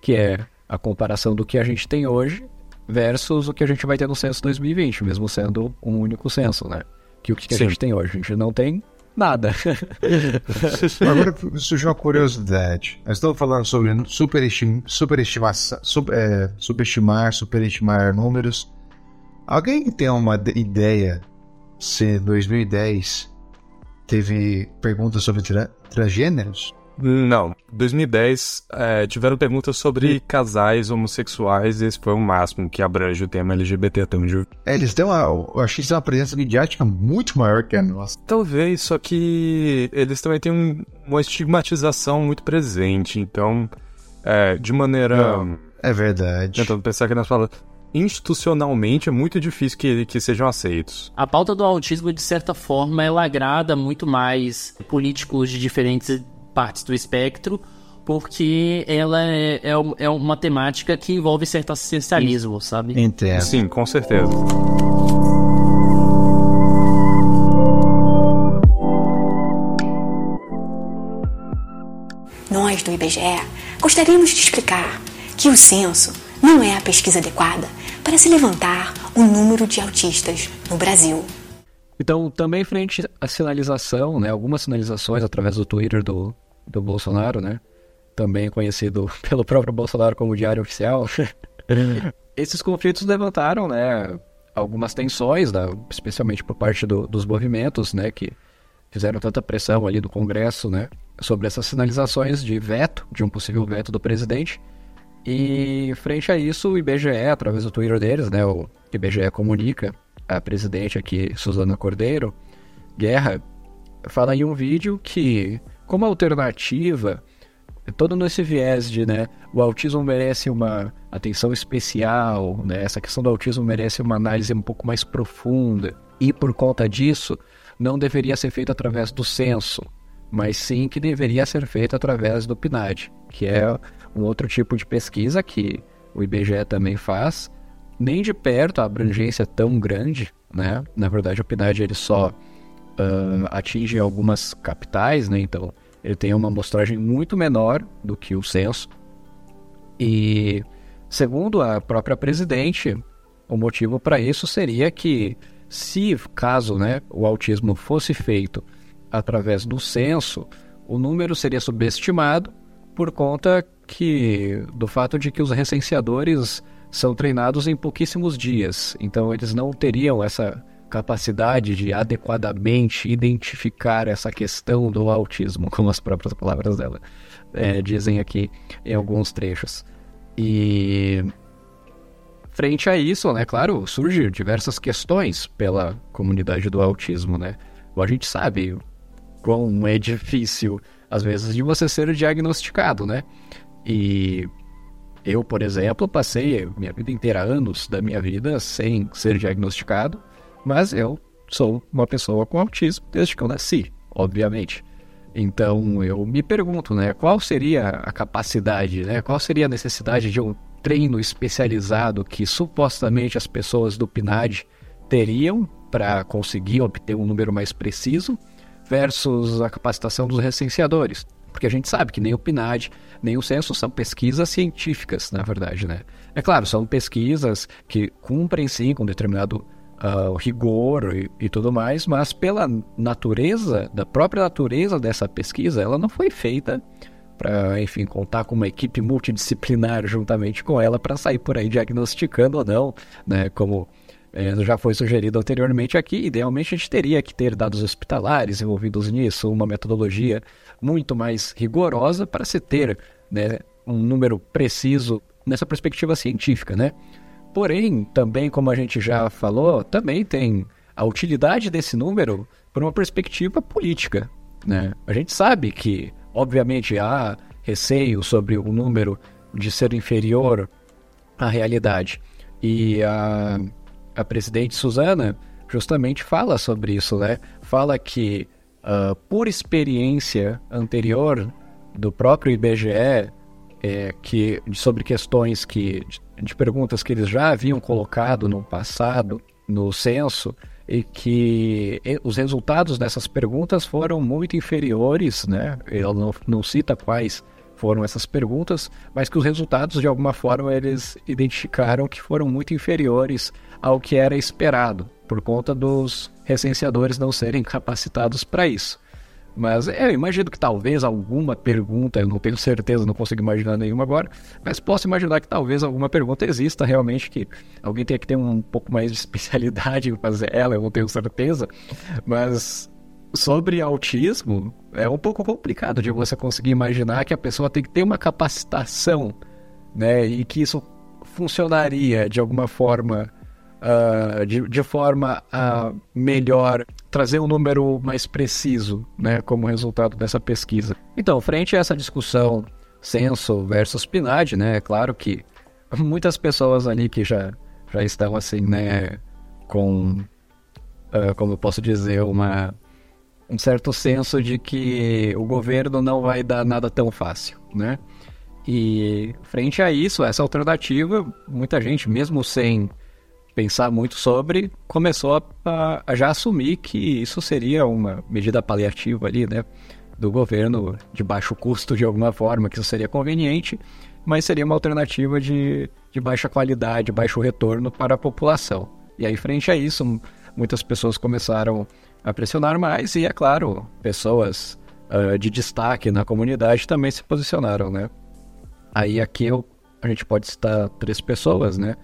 que é a comparação do que a gente tem hoje versus o que a gente vai ter no censo 2020, mesmo sendo um único censo, né? Que o que, que a gente tem hoje? A gente não tem nada. Agora surgiu uma curiosidade. Nós estamos falando sobre superestim, superestimação, super, é, superestimar, superestimar números. Alguém tem uma ideia se em 2010 teve perguntas sobre tra transgêneros? Não. 2010 é, tiveram perguntas sobre casais homossexuais e esse foi o máximo que abrange o tema LGBT até onde é, Eles têm uma. Eu achei que tem uma presença midiática muito maior que a nossa. Talvez, só que eles também têm um, uma estigmatização muito presente. Então, é, de maneira. Não, é verdade. Tentando pensar que nós falamos institucionalmente é muito difícil que, que sejam aceitos. A pauta do autismo, de certa forma, ela agrada muito mais políticos de diferentes partes do espectro, porque ela é, é, é uma temática que envolve certo assistencialismo, sabe? Entendo. Sim, com certeza. Nós, do IBGE, gostaríamos de explicar que o censo não é a pesquisa adequada para se levantar o número de autistas no Brasil. Então, também frente à sinalização, né, algumas sinalizações através do Twitter do, do Bolsonaro, né? Também conhecido pelo próprio Bolsonaro como Diário Oficial. Esses conflitos levantaram, né? Algumas tensões, né, especialmente por parte do, dos movimentos, né? Que fizeram tanta pressão ali do Congresso, né? Sobre essas sinalizações de veto, de um possível veto do presidente. E frente a isso, o IBGE, através do Twitter deles, né? O IBGE comunica, a presidente aqui, Suzana Cordeiro, Guerra, fala em um vídeo que como alternativa, todo nesse viés de, né, o autismo merece uma atenção especial, né, essa questão do autismo merece uma análise um pouco mais profunda, e por conta disso, não deveria ser feito através do censo, mas sim que deveria ser feito através do PNAD, que é um outro tipo de pesquisa que o IBGE também faz, nem de perto a abrangência é tão grande, né? Na verdade, o PNAD ele só uh, atinge algumas capitais, né? Então, ele tem uma amostragem muito menor do que o censo. E, segundo a própria presidente, o motivo para isso seria que, se caso né, o autismo fosse feito através do censo, o número seria subestimado por conta que do fato de que os recenseadores são treinados em pouquíssimos dias, então eles não teriam essa capacidade de adequadamente identificar essa questão do autismo, como as próprias palavras dela é, dizem aqui em alguns trechos. E frente a isso, né, claro, surgem diversas questões pela comunidade do autismo, né? A gente sabe quão é difícil, às vezes, de você ser diagnosticado, né? E eu, por exemplo, passei minha vida inteira, anos da minha vida, sem ser diagnosticado. Mas eu sou uma pessoa com autismo desde que eu nasci, obviamente. Então eu me pergunto, né, qual seria a capacidade, né, qual seria a necessidade de um treino especializado que supostamente as pessoas do PNAD teriam para conseguir obter um número mais preciso versus a capacitação dos recenseadores. Porque a gente sabe que nem o PNAD, nem o censo são pesquisas científicas, na verdade, né? É claro, são pesquisas que cumprem sim com determinado uh, rigor e, e, tudo mais, mas pela natureza, da própria natureza dessa pesquisa, ela não foi feita para, enfim, contar com uma equipe multidisciplinar juntamente com ela para sair por aí diagnosticando ou não, né, como é, já foi sugerido anteriormente aqui, idealmente a gente teria que ter dados hospitalares envolvidos nisso, uma metodologia muito mais rigorosa para se ter né, um número preciso nessa perspectiva científica, né? Porém, também como a gente já falou, também tem a utilidade desse número por uma perspectiva política, né? A gente sabe que, obviamente, há receio sobre o número de ser inferior à realidade. E a, a presidente Suzana justamente fala sobre isso, né? Fala que, uh, por experiência anterior do próprio IBGE, é, que, sobre questões que, de perguntas que eles já haviam colocado no passado, no censo, e que os resultados dessas perguntas foram muito inferiores, né? Ele não, não cita quais foram essas perguntas, mas que os resultados, de alguma forma, eles identificaram que foram muito inferiores ao que era esperado, por conta dos recenseadores não serem capacitados para isso. Mas é, eu imagino que talvez alguma pergunta, eu não tenho certeza, não consigo imaginar nenhuma agora, mas posso imaginar que talvez alguma pergunta exista realmente, que alguém tenha que ter um pouco mais de especialidade em fazer ela, eu não tenho certeza. Mas sobre autismo, é um pouco complicado de você conseguir imaginar que a pessoa tem que ter uma capacitação, né, e que isso funcionaria de alguma forma uh, de, de forma a melhor trazer um número mais preciso, né, como resultado dessa pesquisa. Então, frente a essa discussão censo versus PNAD, né, é claro que muitas pessoas ali que já, já estão assim, né, com, uh, como eu posso dizer, uma, um certo senso de que o governo não vai dar nada tão fácil, né? E frente a isso, essa alternativa, muita gente, mesmo sem pensar muito sobre, começou a, a, já assumir que isso seria uma medida paliativa ali, né? Do governo de baixo custo de alguma forma, que isso seria conveniente, mas seria uma alternativa de, de baixa qualidade, baixo retorno para a população. E aí, frente a isso, muitas pessoas começaram a pressionar mais, e é claro, pessoas uh, de destaque na comunidade também se posicionaram, né? Aí aqui eu, a gente pode citar três pessoas, né?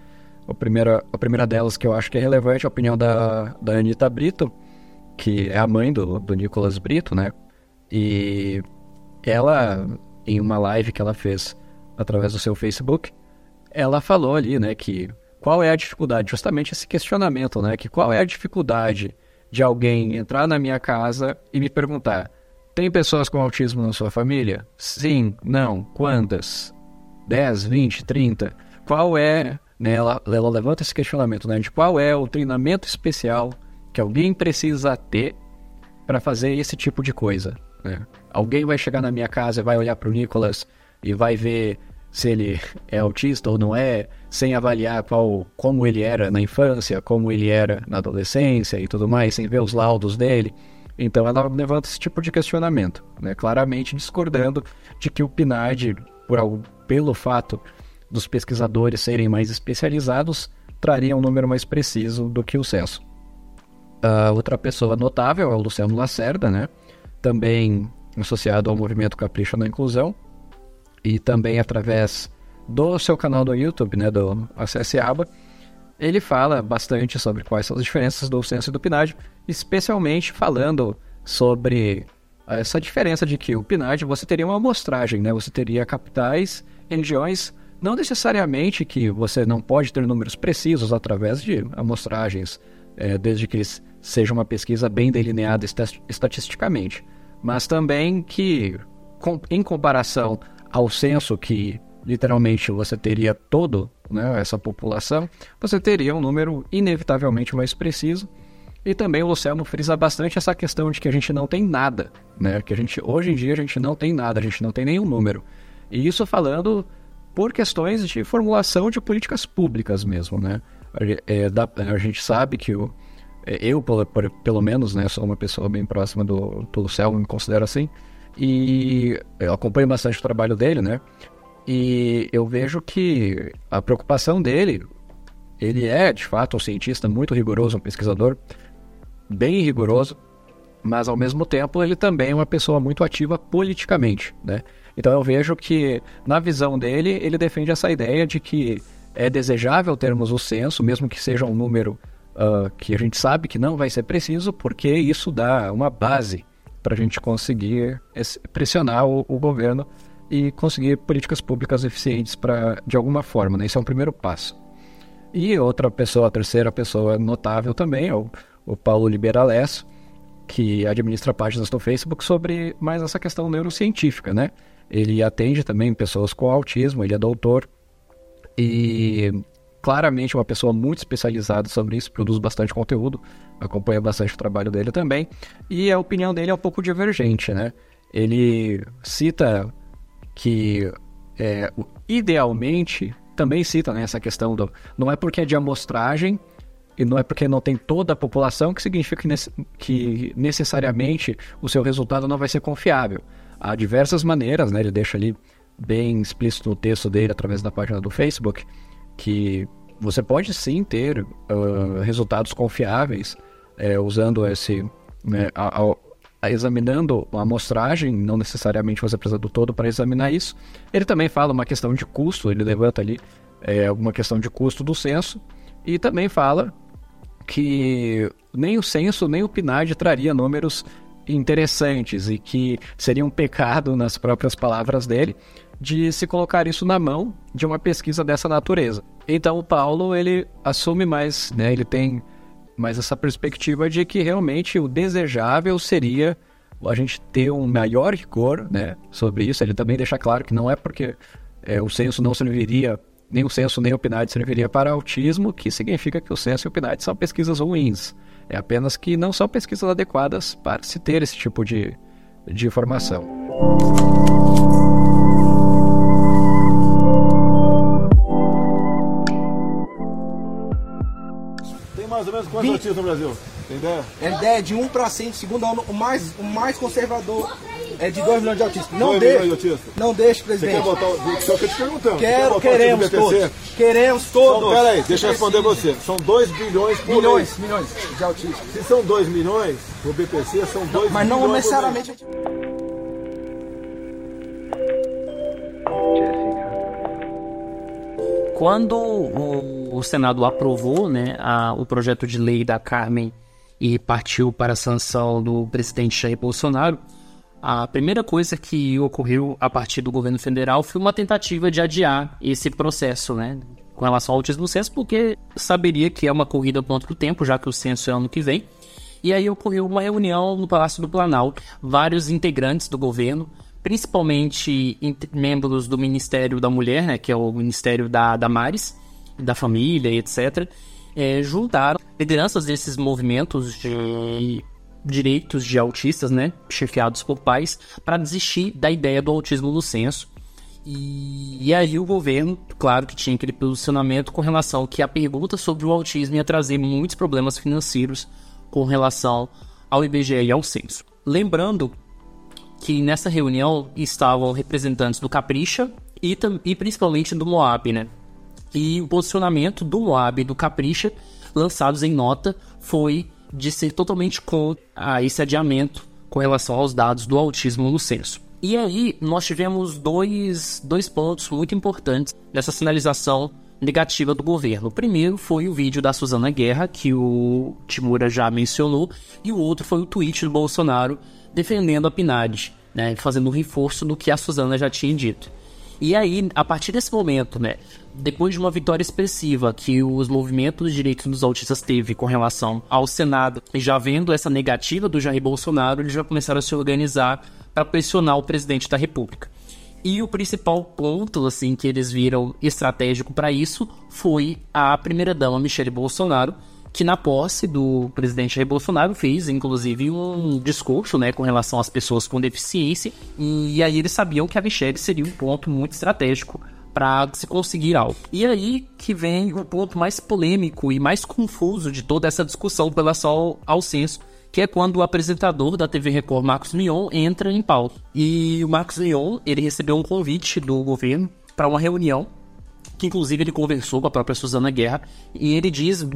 A primeira, a primeira delas que eu acho que é relevante é a opinião da, da Anitta Brito, que é a mãe do, do Nicolas Brito, né? E ela, em uma live que ela fez através do seu Facebook, ela falou ali, né, que qual é a dificuldade, justamente esse questionamento, né, que qual é a dificuldade de alguém entrar na minha casa e me perguntar: tem pessoas com autismo na sua família? Sim, não, quantas? 10, 20, 30? Qual é né, ela, ela levanta esse questionamento né, de qual é o treinamento especial que alguém precisa ter para fazer esse tipo de coisa. Né? Alguém vai chegar na minha casa e vai olhar para o Nicolas e vai ver se ele é autista ou não é, sem avaliar qual, como ele era na infância, como ele era na adolescência e tudo mais, sem ver os laudos dele. Então ela levanta esse tipo de questionamento, né? claramente discordando de que o PNAD, por, pelo fato dos pesquisadores serem mais especializados, traria um número mais preciso do que o censo. Outra pessoa notável é o Luciano Lacerda, né? também associado ao movimento Capricho na Inclusão, e também através do seu canal do YouTube, né, do Acesse Aba, ele fala bastante sobre quais são as diferenças do censo e do PNAD, especialmente falando sobre essa diferença de que o PNAD você teria uma amostragem, né? Você teria capitais, regiões não necessariamente que você não pode ter números precisos através de amostragens, é, desde que seja uma pesquisa bem delineada estatisticamente, mas também que, com, em comparação ao censo que literalmente você teria todo né, essa população, você teria um número inevitavelmente mais preciso. E também o Luciano frisa bastante essa questão de que a gente não tem nada, né? Que a gente hoje em dia a gente não tem nada, a gente não tem nenhum número. E isso falando por questões de formulação de políticas públicas mesmo, né? É, a gente sabe que o, é, eu, pelo, menos, né, sou uma pessoa bem próxima do, do Luciano, me considero assim, e eu acompanho bastante o trabalho dele, né? E eu vejo que a preocupação dele Ele é, de fato, um cientista muito rigoroso, um pesquisador bem rigoroso, mas ao mesmo tempo ele também é uma pessoa muito ativa politicamente, né? Então eu vejo que na visão dele ele defende essa ideia de que é desejável termos o censo, mesmo que seja um número uh, que a gente sabe que não vai ser preciso, porque isso dá uma base para a gente conseguir pressionar o, o, governo e conseguir políticas públicas eficientes para de alguma forma. Né? Esse é um primeiro passo. E outra pessoa, a terceira pessoa notável também é o, o Paulo Liberalesso, que administra páginas no Facebook sobre mais essa questão neurocientífica, né? Ele atende também pessoas com autismo, ele é doutor e claramente uma pessoa muito especializada sobre isso, produz bastante conteúdo, acompanha bastante o trabalho dele também, e a opinião dele é um pouco divergente, né? Ele cita que é, idealmente também cita né, essa questão do não é porque é de amostragem e não é porque não tem toda a população que significa que, que necessariamente o seu resultado não vai ser confiável. Há diversas maneiras, né? Ele deixa ali bem explícito no texto dele através da página do Facebook que você pode sim ter uh, resultados confiáveis é, usando esse né, a, a, a, examinando a amostragem, não necessariamente você precisa do todo para examinar isso. Ele também fala uma questão de custo, ele levanta ali é, alguma questão de custo do censo e também fala que nem o censo nem o PNAD traria números interessantes e que seria um pecado, nas próprias palavras dele, de se colocar isso na mão de uma pesquisa dessa natureza. Então o Paulo ele assume mais, né, ele tem mais essa perspectiva de que realmente o desejável seria a gente ter um maior rigor, né, sobre isso. Ele também deixa claro que não é porque é, o censo não serviria nem o censo nem o PNAD serviria para autismo, que significa que o censo e o PNAD são pesquisas ruins. É apenas que não são pesquisas adequadas para se ter esse tipo de, de informação. Tem mais ou menos quantos autistas no Brasil? Tem ideia? É ideia de 1 para 100, segundo ano, o mais, o mais conservador é de 2 milhões de autistas. Não deixe, não deixe, presidente. Você quer botar, só que eu te perguntando. Quero, queremos todos. Queremos todos. Então, peraí, deixa eu responder você. São 2 bilhões por Milhões, lei. milhões de autistas. Se são 2 milhões, o BPC são 2 milhões. Mas não necessariamente... Quando o, o Senado aprovou né, a, o projeto de lei da Carmen e partiu para a sanção do presidente Jair Bolsonaro, a primeira coisa que ocorreu a partir do governo federal foi uma tentativa de adiar esse processo, né? Com relação ao autismo censo, porque saberia que é uma corrida contra o tempo, já que o censo é ano que vem. E aí ocorreu uma reunião no Palácio do Planalto, vários integrantes do governo, principalmente membros do Ministério da Mulher, né, que é o Ministério da Damares, da Família, etc., é, juntaram lideranças desses movimentos de direitos de autistas, né, chefiados por pais, para desistir da ideia do autismo no censo. E, e, aí o governo, claro que tinha aquele posicionamento com relação que a pergunta sobre o autismo ia trazer muitos problemas financeiros com relação ao IBGE e ao censo. Lembrando que nessa reunião estavam representantes do Capricha e, e principalmente do Moab, né? E o posicionamento do Moab e do Capricha, lançados em nota, foi de ser totalmente contra a esse adiamento com relação aos dados do autismo no censo. E aí nós tivemos dois, dois pontos muito importantes dessa sinalização negativa do governo. O primeiro foi o vídeo da Suzana Guerra, que o Timura já mencionou, e o outro foi o tweet do Bolsonaro defendendo a PNAD, né, fazendo um reforço do que a Suzana já tinha dito. E aí, a partir desse momento, né, depois de uma vitória expressiva que os movimentos de direitos dos autistas teve com relação ao Senado, e já vendo essa negativa do Jair Bolsonaro, eles já começaram a se organizar para pressionar o presidente da República. E o principal ponto, assim, que eles viram estratégico para isso foi a primeira-dama Michele Bolsonaro, que na posse do presidente Jair Bolsonaro fez, inclusive, um discurso, né, com relação às pessoas com deficiência, e aí eles sabiam que a Michelle seria um ponto muito estratégico para se conseguir algo. E aí que vem o ponto mais polêmico e mais confuso de toda essa discussão com relação ao, censo, que é quando o apresentador da TV Record, Marcos Mion, entra em pauta. E o Marcos Mion, ele recebeu um convite do governo para uma reunião que inclusive ele conversou com a própria Suzana Guerra, e ele diz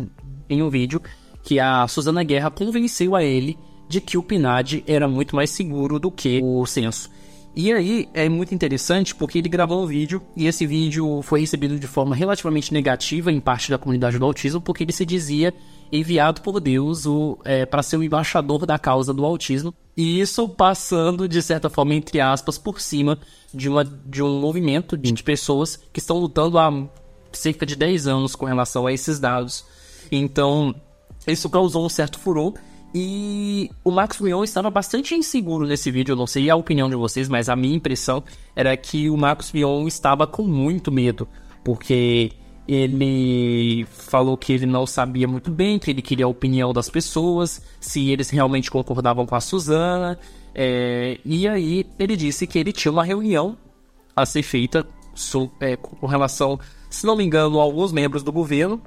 em um vídeo que a Suzana Guerra convenceu a ele de que o PNAD era muito mais seguro do que o censo. E aí é muito interessante porque ele gravou um vídeo e esse vídeo foi recebido de forma relativamente negativa em parte da comunidade do autismo porque ele se dizia enviado por Deus é, para ser o embaixador da causa do autismo e isso passando de certa forma entre aspas por cima de, uma, de um movimento de pessoas que estão lutando há cerca de 10 anos com relação a esses dados. Então isso causou um certo furor e o Max Mion estava bastante inseguro nesse vídeo, eu não sei a opinião de vocês, mas a minha impressão era que o Max Mion estava com muito medo, porque ele falou que ele não sabia muito bem, que ele queria a opinião das pessoas, se eles realmente concordavam com a Suzana. É, e aí ele disse que ele tinha uma reunião a ser feita so, é, com relação, se não me engano, a alguns membros do governo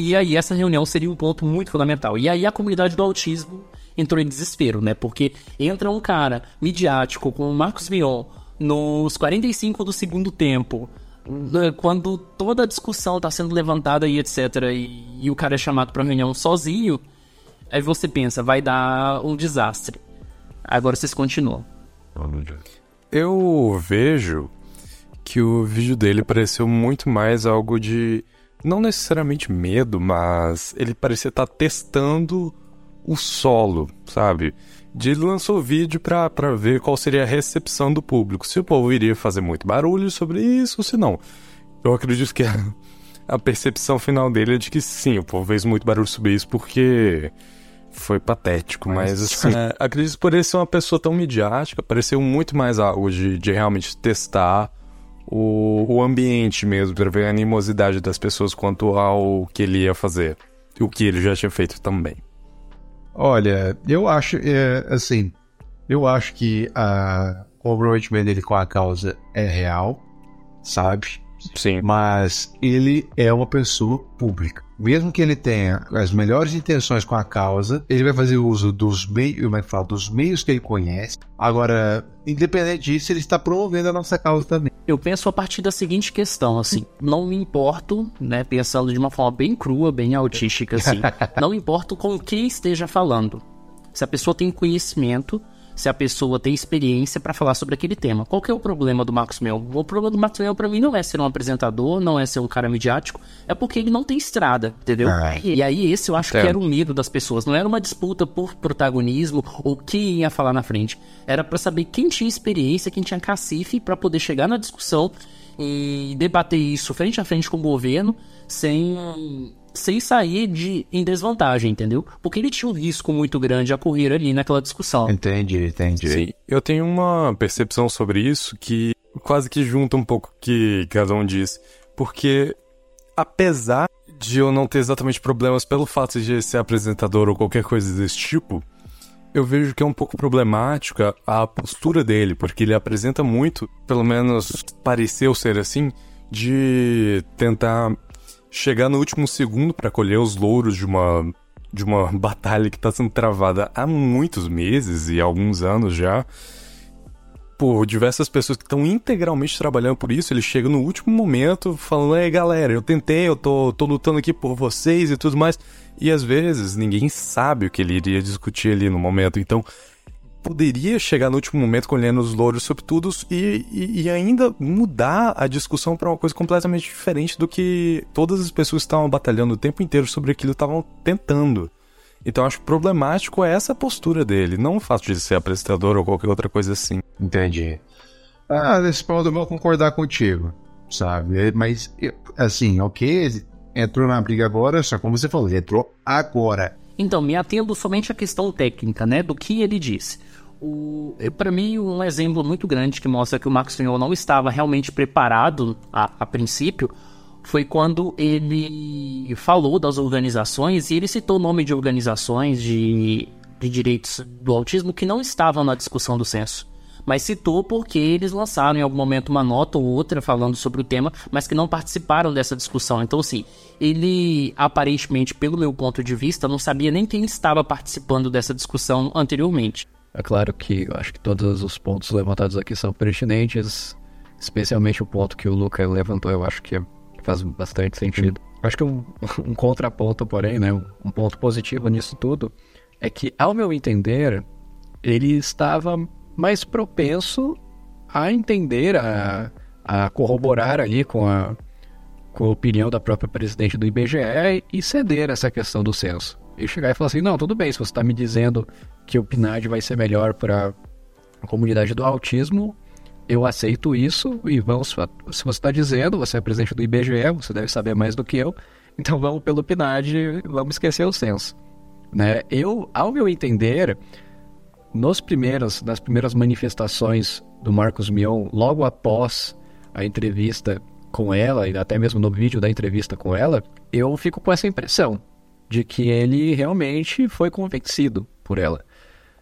e aí essa reunião seria um ponto muito fundamental. E aí a comunidade do autismo entrou em desespero, né? Porque entra um cara midiático com o Marcos Mion nos 45 do segundo tempo, né, quando toda a discussão está sendo levantada e etc, e, e o cara é chamado para reunião sozinho, aí você pensa, vai dar um desastre. Agora vocês continuam. Eu vejo que o vídeo dele pareceu muito mais algo de não necessariamente medo, mas ele parecia estar tá testando o solo, sabe? De ele lançou o vídeo pra, pra ver qual seria a recepção do público. Se o povo iria fazer muito barulho sobre isso ou se não. Eu acredito que a, a percepção final dele é de que sim, o povo fez muito barulho sobre isso porque foi patético, mas, mas assim, é, acredito por ele ser uma pessoa tão midiática, pareceu muito mais algo de, de realmente testar o, o ambiente mesmo, para ver a animosidade das pessoas quanto ao que ele ia fazer. O que ele já tinha feito também. Olha, eu acho, é, assim, eu acho que a, o comprometimento dele com a causa é real, sabe? Sim. Mas ele é uma pessoa pública. Mesmo que ele tenha as melhores intenções com a causa, ele vai fazer uso dos meios, como é que fala, dos meios que ele conhece. Agora, independente disso, ele está promovendo a nossa causa também. Eu penso a partir da seguinte questão, assim, não me importo, né, pensando de uma forma bem crua, bem autística, assim, não me importo com quem esteja falando. Se a pessoa tem conhecimento, se a pessoa tem experiência para falar sobre aquele tema. Qual que é o problema do Marcos Mel? O problema do Marcos Mel para mim não é ser um apresentador, não é ser um cara midiático, é porque ele não tem estrada, entendeu? Ah. E aí esse eu acho que era o medo das pessoas, não era uma disputa por protagonismo ou quem ia falar na frente. Era para saber quem tinha experiência, quem tinha cacife para poder chegar na discussão e debater isso frente a frente com o governo sem sem sair de em desvantagem, entendeu? Porque ele tinha um risco muito grande a correr ali naquela discussão. Entendi, entendi. Sim, eu tenho uma percepção sobre isso que quase que junta um pouco o que cada um diz, porque apesar de eu não ter exatamente problemas pelo fato de ser apresentador ou qualquer coisa desse tipo, eu vejo que é um pouco problemática a postura dele, porque ele apresenta muito, pelo menos pareceu ser assim, de tentar chegar no último segundo para colher os louros de uma de uma batalha que está sendo travada há muitos meses e alguns anos já por diversas pessoas que estão integralmente trabalhando por isso, ele chega no último momento falando, ei galera, eu tentei, eu tô, tô lutando aqui por vocês e tudo mais. E às vezes ninguém sabe o que ele iria discutir ali no momento. Então poderia chegar no último momento colhendo os louros sobre tudo e, e, e ainda mudar a discussão para uma coisa completamente diferente do que todas as pessoas que estavam batalhando o tempo inteiro sobre aquilo estavam tentando. Então acho problemático essa postura dele, não o fato de ser apresentador ou qualquer outra coisa assim. Entendi. Ah, nesse ponto eu vou concordar contigo, sabe? Mas, assim, ok, entrou na briga agora, só como você falou, ele entrou agora. Então, me atendo somente à questão técnica, né, do que ele disse. Para mim, um exemplo muito grande que mostra que o Marcos Senhor não estava realmente preparado a, a princípio foi quando ele falou das organizações e ele citou o nome de organizações de, de direitos do autismo que não estavam na discussão do censo mas citou porque eles lançaram em algum momento uma nota ou outra falando sobre o tema, mas que não participaram dessa discussão. Então, assim, ele aparentemente, pelo meu ponto de vista, não sabia nem quem estava participando dessa discussão anteriormente. É claro que eu acho que todos os pontos levantados aqui são pertinentes, especialmente o ponto que o Luca levantou, eu acho que Faz bastante sentido. Acho que um, um contraponto, porém, né, um ponto positivo nisso tudo, é que, ao meu entender, ele estava mais propenso a entender, a, a corroborar ali com a, com a opinião da própria presidente do IBGE e ceder essa questão do censo. E chegar e falar assim, não, tudo bem, se você está me dizendo que o PNAD vai ser melhor para a comunidade do autismo, eu aceito isso e vamos, se você está dizendo, você é presidente do IBGE, você deve saber mais do que eu, então vamos pelo PNAD, vamos esquecer o censo. Né? Eu, ao meu entender, nos primeiros, nas primeiras manifestações do Marcos Mion, logo após a entrevista com ela, e até mesmo no vídeo da entrevista com ela, eu fico com essa impressão de que ele realmente foi convencido por ela.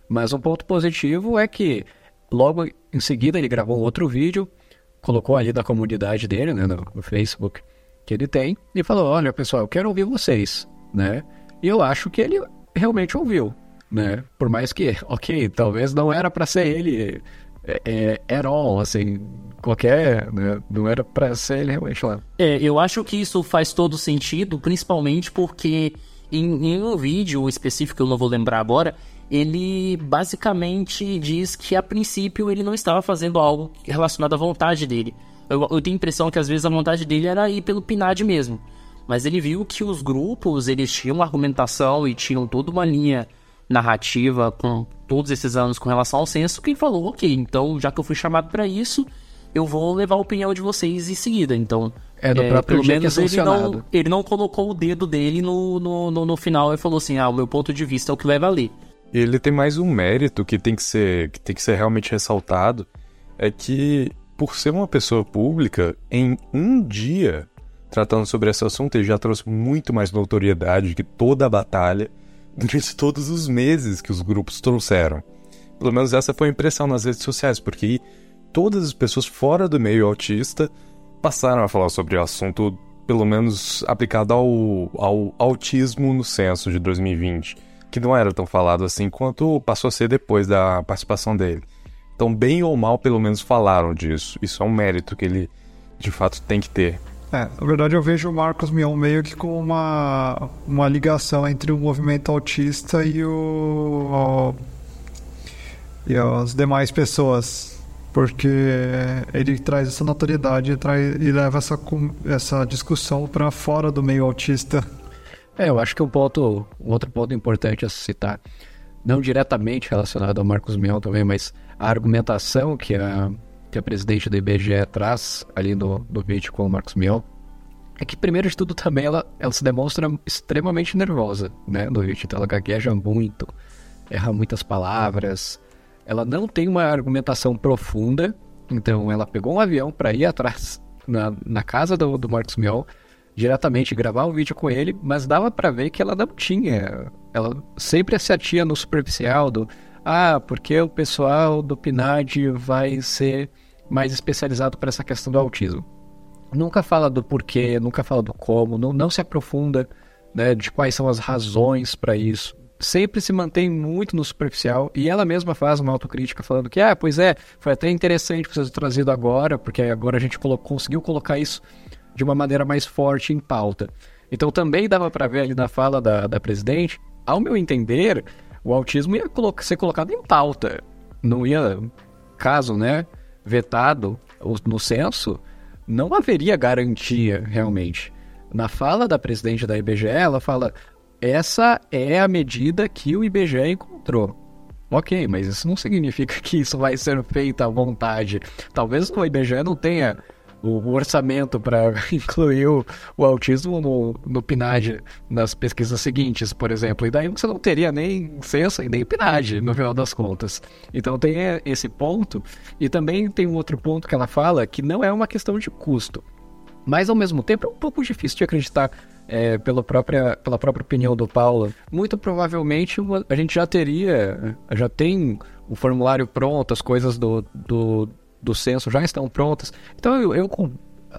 Mas um ponto positivo é que logo em seguida ele gravou outro vídeo, colocou ali da comunidade dele, né, no Facebook que ele tem, e falou: Olha, pessoal, eu quero ouvir vocês, né? E eu acho que ele realmente ouviu, né? Por mais que, ok, talvez não era para ser ele é, é, all, assim, qualquer, né? Não era para ser ele realmente lá. É, eu acho que isso faz todo sentido, principalmente porque em, em um vídeo específico, que eu não vou lembrar agora, ele basicamente diz que a princípio ele não estava fazendo algo relacionado à vontade dele. Eu, eu tenho a impressão que às vezes a vontade dele era ir pelo PNAD mesmo. Mas ele viu que os grupos, eles tinham argumentação e tinham toda uma linha narrativa com todos esses anos com relação ao censo, que ele falou, ok, então já que eu fui chamado para isso, eu vou levar a opinião de vocês em seguida. Então, é, do é, próprio pelo menos ele não, ele não colocou o dedo dele no, no, no, no final e falou assim, ah, o meu ponto de vista é o que leva a ler. Ele tem mais um mérito que tem que ser, que tem que ser realmente ressaltado, é que por ser uma pessoa pública, em um dia tratando sobre esse assunto, ele já trouxe muito mais notoriedade que toda a batalha durante todos os meses que os grupos trouxeram. Pelo menos essa foi a impressão nas redes sociais, porque todas as pessoas fora do meio autista passaram a falar sobre o assunto, pelo menos aplicado ao, ao autismo no censo de 2020 que não era tão falado assim quanto passou a ser depois da participação dele. Então, bem ou mal, pelo menos falaram disso. Isso é um mérito que ele de fato tem que ter. É, na verdade eu vejo o Marcos Mion meio que com uma, uma ligação entre o movimento autista e o, o e as demais pessoas, porque ele traz essa notoriedade traz, e leva essa, essa discussão para fora do meio autista. É, eu acho que um ponto, um outro ponto importante a citar, não diretamente relacionado ao Marcos Mion também, mas a argumentação que a, que a presidente do IBGE traz ali no, no vídeo com o Marcos Mion, é que primeiro de tudo também ela, ela se demonstra extremamente nervosa, né, no vídeo, então ela gagueja muito, erra muitas palavras, ela não tem uma argumentação profunda, então ela pegou um avião para ir atrás na, na casa do, do Marcos Mion, diretamente gravar um vídeo com ele, mas dava para ver que ela não tinha. Ela sempre se atia no superficial do ah, porque o pessoal do PNAD vai ser mais especializado para essa questão do autismo. Nunca fala do porquê, nunca fala do como, não, não se aprofunda né, de quais são as razões para isso. Sempre se mantém muito no superficial e ela mesma faz uma autocrítica falando que, ah, pois é, foi até interessante vocês trazido agora, porque agora a gente colocou, conseguiu colocar isso de uma maneira mais forte em pauta. Então também dava para ver ali na fala da, da presidente, ao meu entender, o autismo ia colo ser colocado em pauta. Não ia, caso, né, vetado no censo, não haveria garantia realmente. Na fala da presidente da IBGE, ela fala: essa é a medida que o IBGE encontrou. Ok, mas isso não significa que isso vai ser feito à vontade. Talvez o IBGE não tenha o orçamento para incluir o, o, autismo no, no PNAD nas pesquisas seguintes, por exemplo. E daí você não teria nem censo e nem PNAD, no final das contas. Então tem esse ponto. E também tem um outro ponto que ela fala que não é uma questão de custo. Mas ao mesmo tempo é um pouco difícil de acreditar é, pela, própria, pela própria opinião do Paulo. Muito provavelmente uma, a gente já teria, já tem o formulário pronto, as coisas do, do do censo já estão prontas. Então, eu, eu,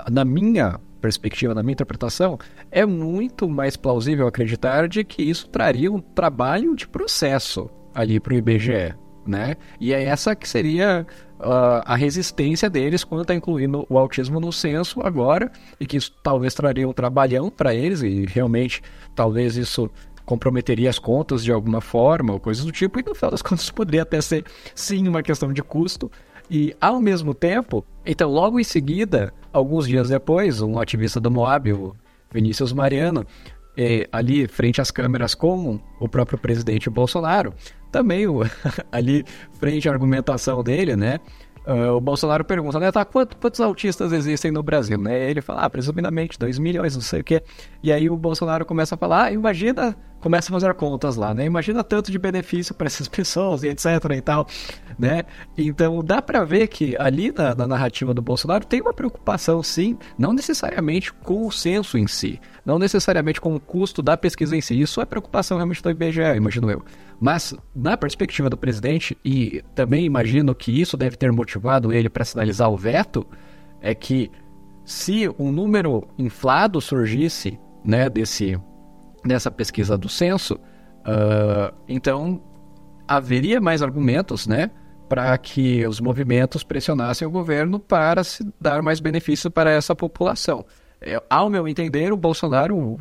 na minha perspectiva, na minha interpretação, é muito mais plausível acreditar de que isso traria um trabalho de processo ali para o IBGE. Né? E é essa que seria uh, a resistência deles quando está incluindo o autismo no censo agora, e que isso talvez traria um trabalhão para eles, e realmente talvez isso comprometeria as contas de alguma forma, ou coisas do tipo, e no final das contas poderia até ser sim uma questão de custo. E ao mesmo tempo, então logo em seguida, alguns dias depois, um ativista do Moab, o Vinícius Mariano, eh, ali frente às câmeras com o próprio presidente Bolsonaro, também o, ali frente à argumentação dele, né? Uh, o Bolsonaro pergunta, né, tá, quantos, quantos autistas existem no Brasil, né? Ele fala, ah, presumidamente 2 milhões, não sei o quê. E aí o Bolsonaro começa a falar, ah, imagina, começa a fazer contas lá, né? Imagina tanto de benefício para essas pessoas e etc e tal, né? Então dá para ver que ali na, na, narrativa do Bolsonaro tem uma preocupação, sim, não necessariamente com o censo em si, não necessariamente com o custo da pesquisa em si. Isso é preocupação realmente do IBGE, imagino eu. Mas, na perspectiva do presidente, e também imagino que isso deve ter motivado ele para sinalizar o veto, é que se um número inflado surgisse né, desse, dessa pesquisa do censo, uh, então haveria mais argumentos né, para que os movimentos pressionassem o governo para se dar mais benefício para essa população. Ao meu entender, o Bolsonaro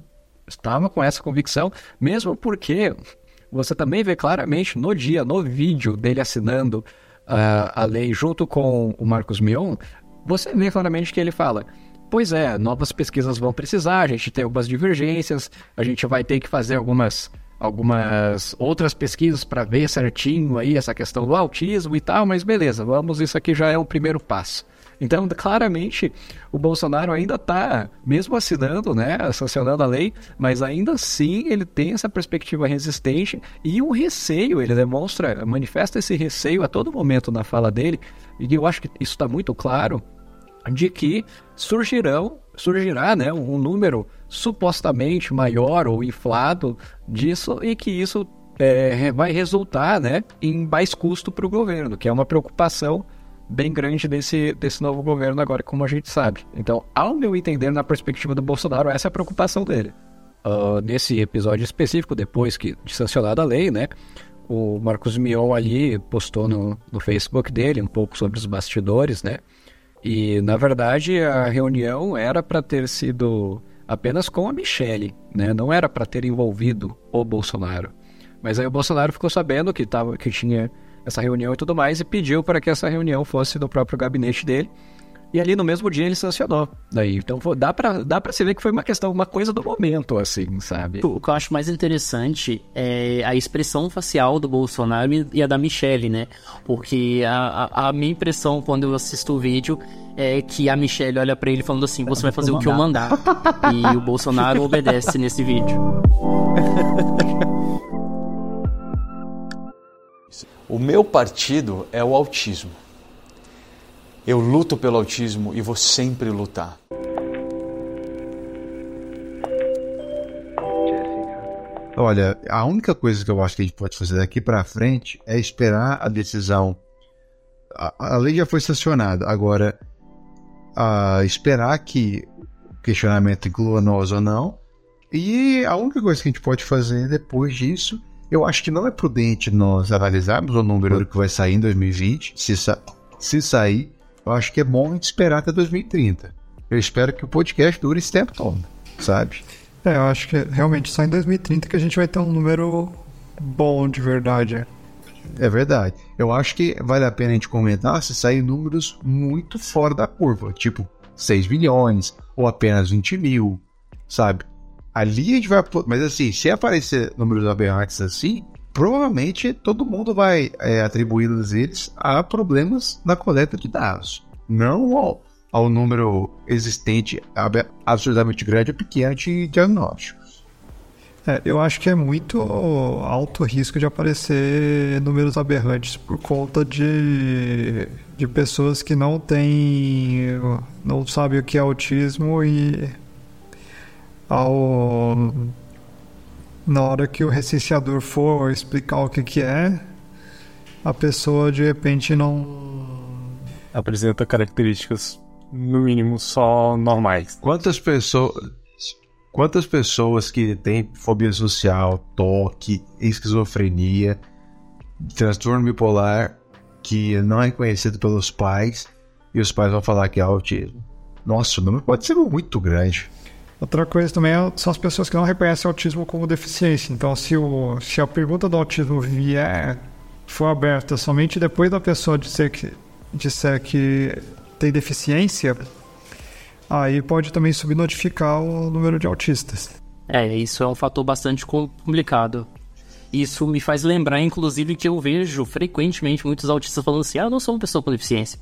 estava com essa convicção, mesmo porque você também vê claramente no dia, no vídeo dele assinando uh, a lei junto com o Marcos Mion, você vê claramente que ele fala: Pois é, novas pesquisas vão precisar, a gente tem algumas divergências, a gente vai ter que fazer algumas algumas outras pesquisas para ver certinho aí essa questão do autismo e tal, mas beleza, vamos, isso aqui já é o primeiro passo. Então, claramente, o Bolsonaro ainda está, mesmo assinando, né, sancionando a lei, mas ainda assim ele tem essa perspectiva resistente e um receio, ele demonstra, manifesta esse receio a todo momento na fala dele, e eu acho que isso está muito claro, de que surgirão, surgirá, né, um número supostamente maior ou inflado disso e que isso é, vai resultar, né, em mais custo para o governo, que é uma preocupação bem grande desse, desse novo governo agora, como a gente sabe. Então, ao meu entender, na perspectiva do Bolsonaro, essa é a preocupação dele. Uh, nesse episódio específico, depois que de sancionada a lei, né, o Marcos Mion ali postou no, no Facebook dele um pouco sobre os bastidores, né, e na verdade a reunião era para ter sido apenas com a Michelle, né, não era para ter envolvido o Bolsonaro. Mas aí o Bolsonaro ficou sabendo que, tava, que tinha essa reunião e tudo mais, e pediu para que essa reunião fosse do próprio gabinete dele. E ali no mesmo dia ele sancionou. Daí, então dá pra, dá pra se ver que foi uma questão, uma coisa do momento, assim, sabe? O que eu acho mais interessante é a expressão facial do Bolsonaro e a da Michelle, né? Porque a, a, a minha impressão quando eu assisto o vídeo é que a Michelle olha para ele falando assim: você vai fazer o que eu mandar. e o Bolsonaro obedece nesse vídeo. O meu partido é o autismo. Eu luto pelo autismo e vou sempre lutar. Olha, a única coisa que eu acho que a gente pode fazer daqui para frente é esperar a decisão. A, a lei já foi sancionada, agora a esperar que o questionamento inclua nós ou não. E a única coisa que a gente pode fazer depois disso eu acho que não é prudente nós analisarmos o número que vai sair em 2020. Se, sa se sair, eu acho que é bom a gente esperar até 2030. Eu espero que o podcast dure esse tempo todo, sabe? É, eu acho que realmente só em 2030 que a gente vai ter um número bom de verdade. É verdade. Eu acho que vale a pena a gente comentar se sair números muito fora da curva, tipo 6 milhões ou apenas 20 mil, sabe? Ali a gente vai. Mas assim, se aparecer números aberrantes assim, provavelmente todo mundo vai é, atribuir eles a problemas na coleta de dados. Não ao, ao número existente absurdamente grande ou pequeno de diagnósticos. É, eu acho que é muito alto risco de aparecer números aberrantes por conta de, de pessoas que não têm. não sabem o que é autismo e ao na hora que o recenseador for explicar o que, que é, a pessoa de repente não apresenta características no mínimo só normais. Quantas pessoas quantas pessoas que têm fobia social, toque, esquizofrenia transtorno bipolar que não é conhecido pelos pais e os pais vão falar que é autismo. Nossa, o número pode ser muito grande. Outra coisa também é- são as pessoas que não reconhecem o autismo como deficiência. Então, se, o, se a pergunta do autismo vier, for aberta somente depois da pessoa disser que, disser que tem deficiência, aí pode também subnotificar o número de autistas. É, isso é um fator bastante complicado. Isso me faz lembrar, inclusive, que eu vejo frequentemente muitos autistas falando assim: ah, eu não sou uma pessoa com deficiência.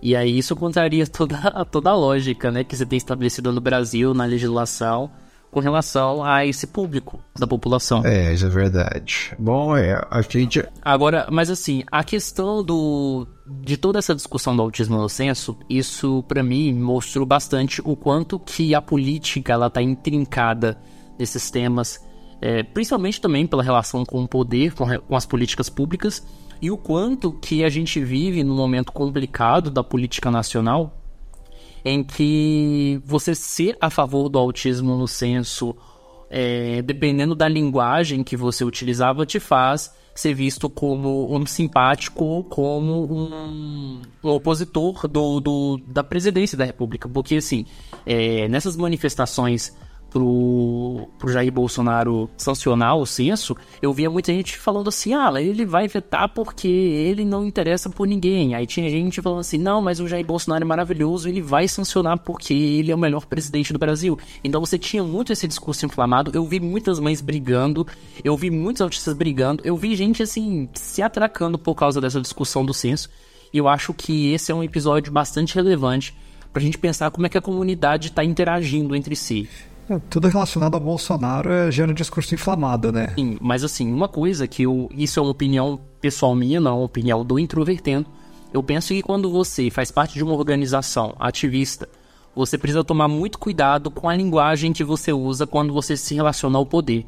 E aí isso contraria toda, toda a lógica, né, que você tem estabelecido no Brasil, na legislação, com relação a esse público da população. É, isso é verdade. Bom, é, a gente. Agora, mas assim, a questão do de toda essa discussão do autismo no censo, isso para mim mostrou bastante o quanto que a política ela tá intrincada nesses temas, é, principalmente também pela relação com o poder, com, com as políticas públicas e o quanto que a gente vive num momento complicado da política nacional, em que você ser a favor do autismo no censo, é, dependendo da linguagem que você utilizava, te faz ser visto como um simpático ou como um, um opositor do, do- da presidência da República. Porque, assim, é, nessas manifestações pro, pro Jair Bolsonaro sancionar o censo, eu via muita gente falando assim, ah, ele vai vetar porque ele não interessa por ninguém. Aí tinha gente falando assim, não, mas o Jair Bolsonaro é maravilhoso, ele vai sancionar porque ele é o melhor presidente do Brasil. Então você tinha muito esse discurso inflamado, eu vi muitas mães brigando, eu vi muitos autistas brigando, eu vi gente, assim, se atracando por causa dessa discussão do censo. E eu acho que esse é um episódio bastante relevante pra gente pensar como é que a comunidade tá interagindo entre si. É, Tudo relacionado a Bolsonaro é gera discurso inflamado, né? Sim, mas assim, uma coisa que eu. Isso é uma opinião pessoal minha, não uma opinião do introvertendo. Eu penso que quando você faz parte de uma organização ativista, você precisa tomar muito cuidado com a linguagem que você usa quando você se relaciona ao poder.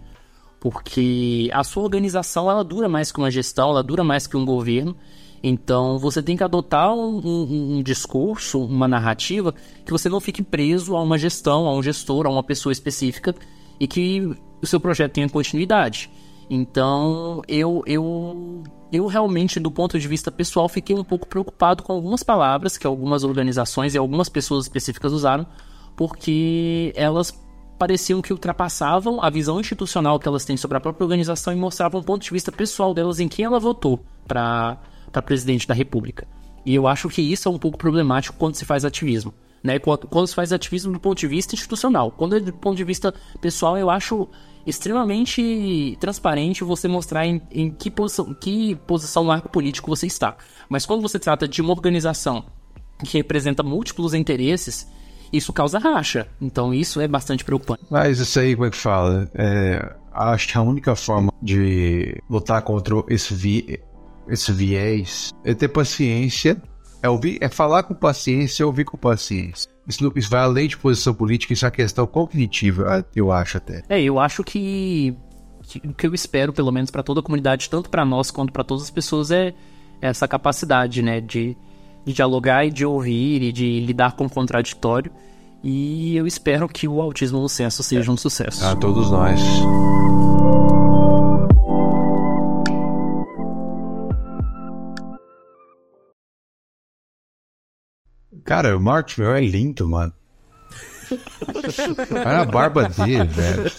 Porque a sua organização ela dura mais que uma gestão, ela dura mais que um governo. Então você tem que adotar um, um- um discurso, uma narrativa, que você não fique preso a uma gestão, a um gestor, a uma pessoa específica e que o seu projeto tenha continuidade. Então eu, eu, eu realmente, do ponto de vista pessoal, fiquei um pouco preocupado com algumas palavras que algumas organizações e algumas pessoas específicas usaram, porque elas pareciam que ultrapassavam a visão institucional que elas têm sobre a própria organização e mostravam o ponto de vista pessoal delas em quem ela votou para presidente da República. E eu acho que isso é um pouco problemático quando se faz ativismo. Né? Quando, quando se faz ativismo do ponto de vista institucional. Quando é do ponto de vista pessoal, eu acho extremamente transparente você mostrar em, em que, posição, que posição no arco político você está. Mas quando você trata de uma organização que representa múltiplos interesses, isso causa racha. Então isso é bastante preocupante. Mas isso aí, como é que fala? É, acho que a única forma de lutar contra esse, vi, esse viés é ter paciência, é, ouvir, é falar com paciência e ouvir com paciência. Isso, isso vai além de posição política, isso é uma questão cognitiva, eu acho até. É, eu acho que, que o que eu espero, pelo menos para toda a comunidade, tanto para nós quanto para todas as pessoas, é essa capacidade, né, de, de dialogar e de ouvir e de lidar com o contraditório. E eu espero que o autismo no censo seja um sucesso. A todos nós. Cara, o meu é lindo, mano. Olha a barba dele, velho.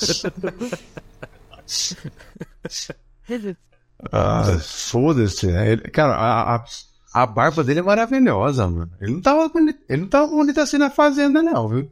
Ah, foda-se. né? Cara, a, a, a barba dele é maravilhosa, mano. Ele não tava ele não tava bonito assim na fazenda, não, viu?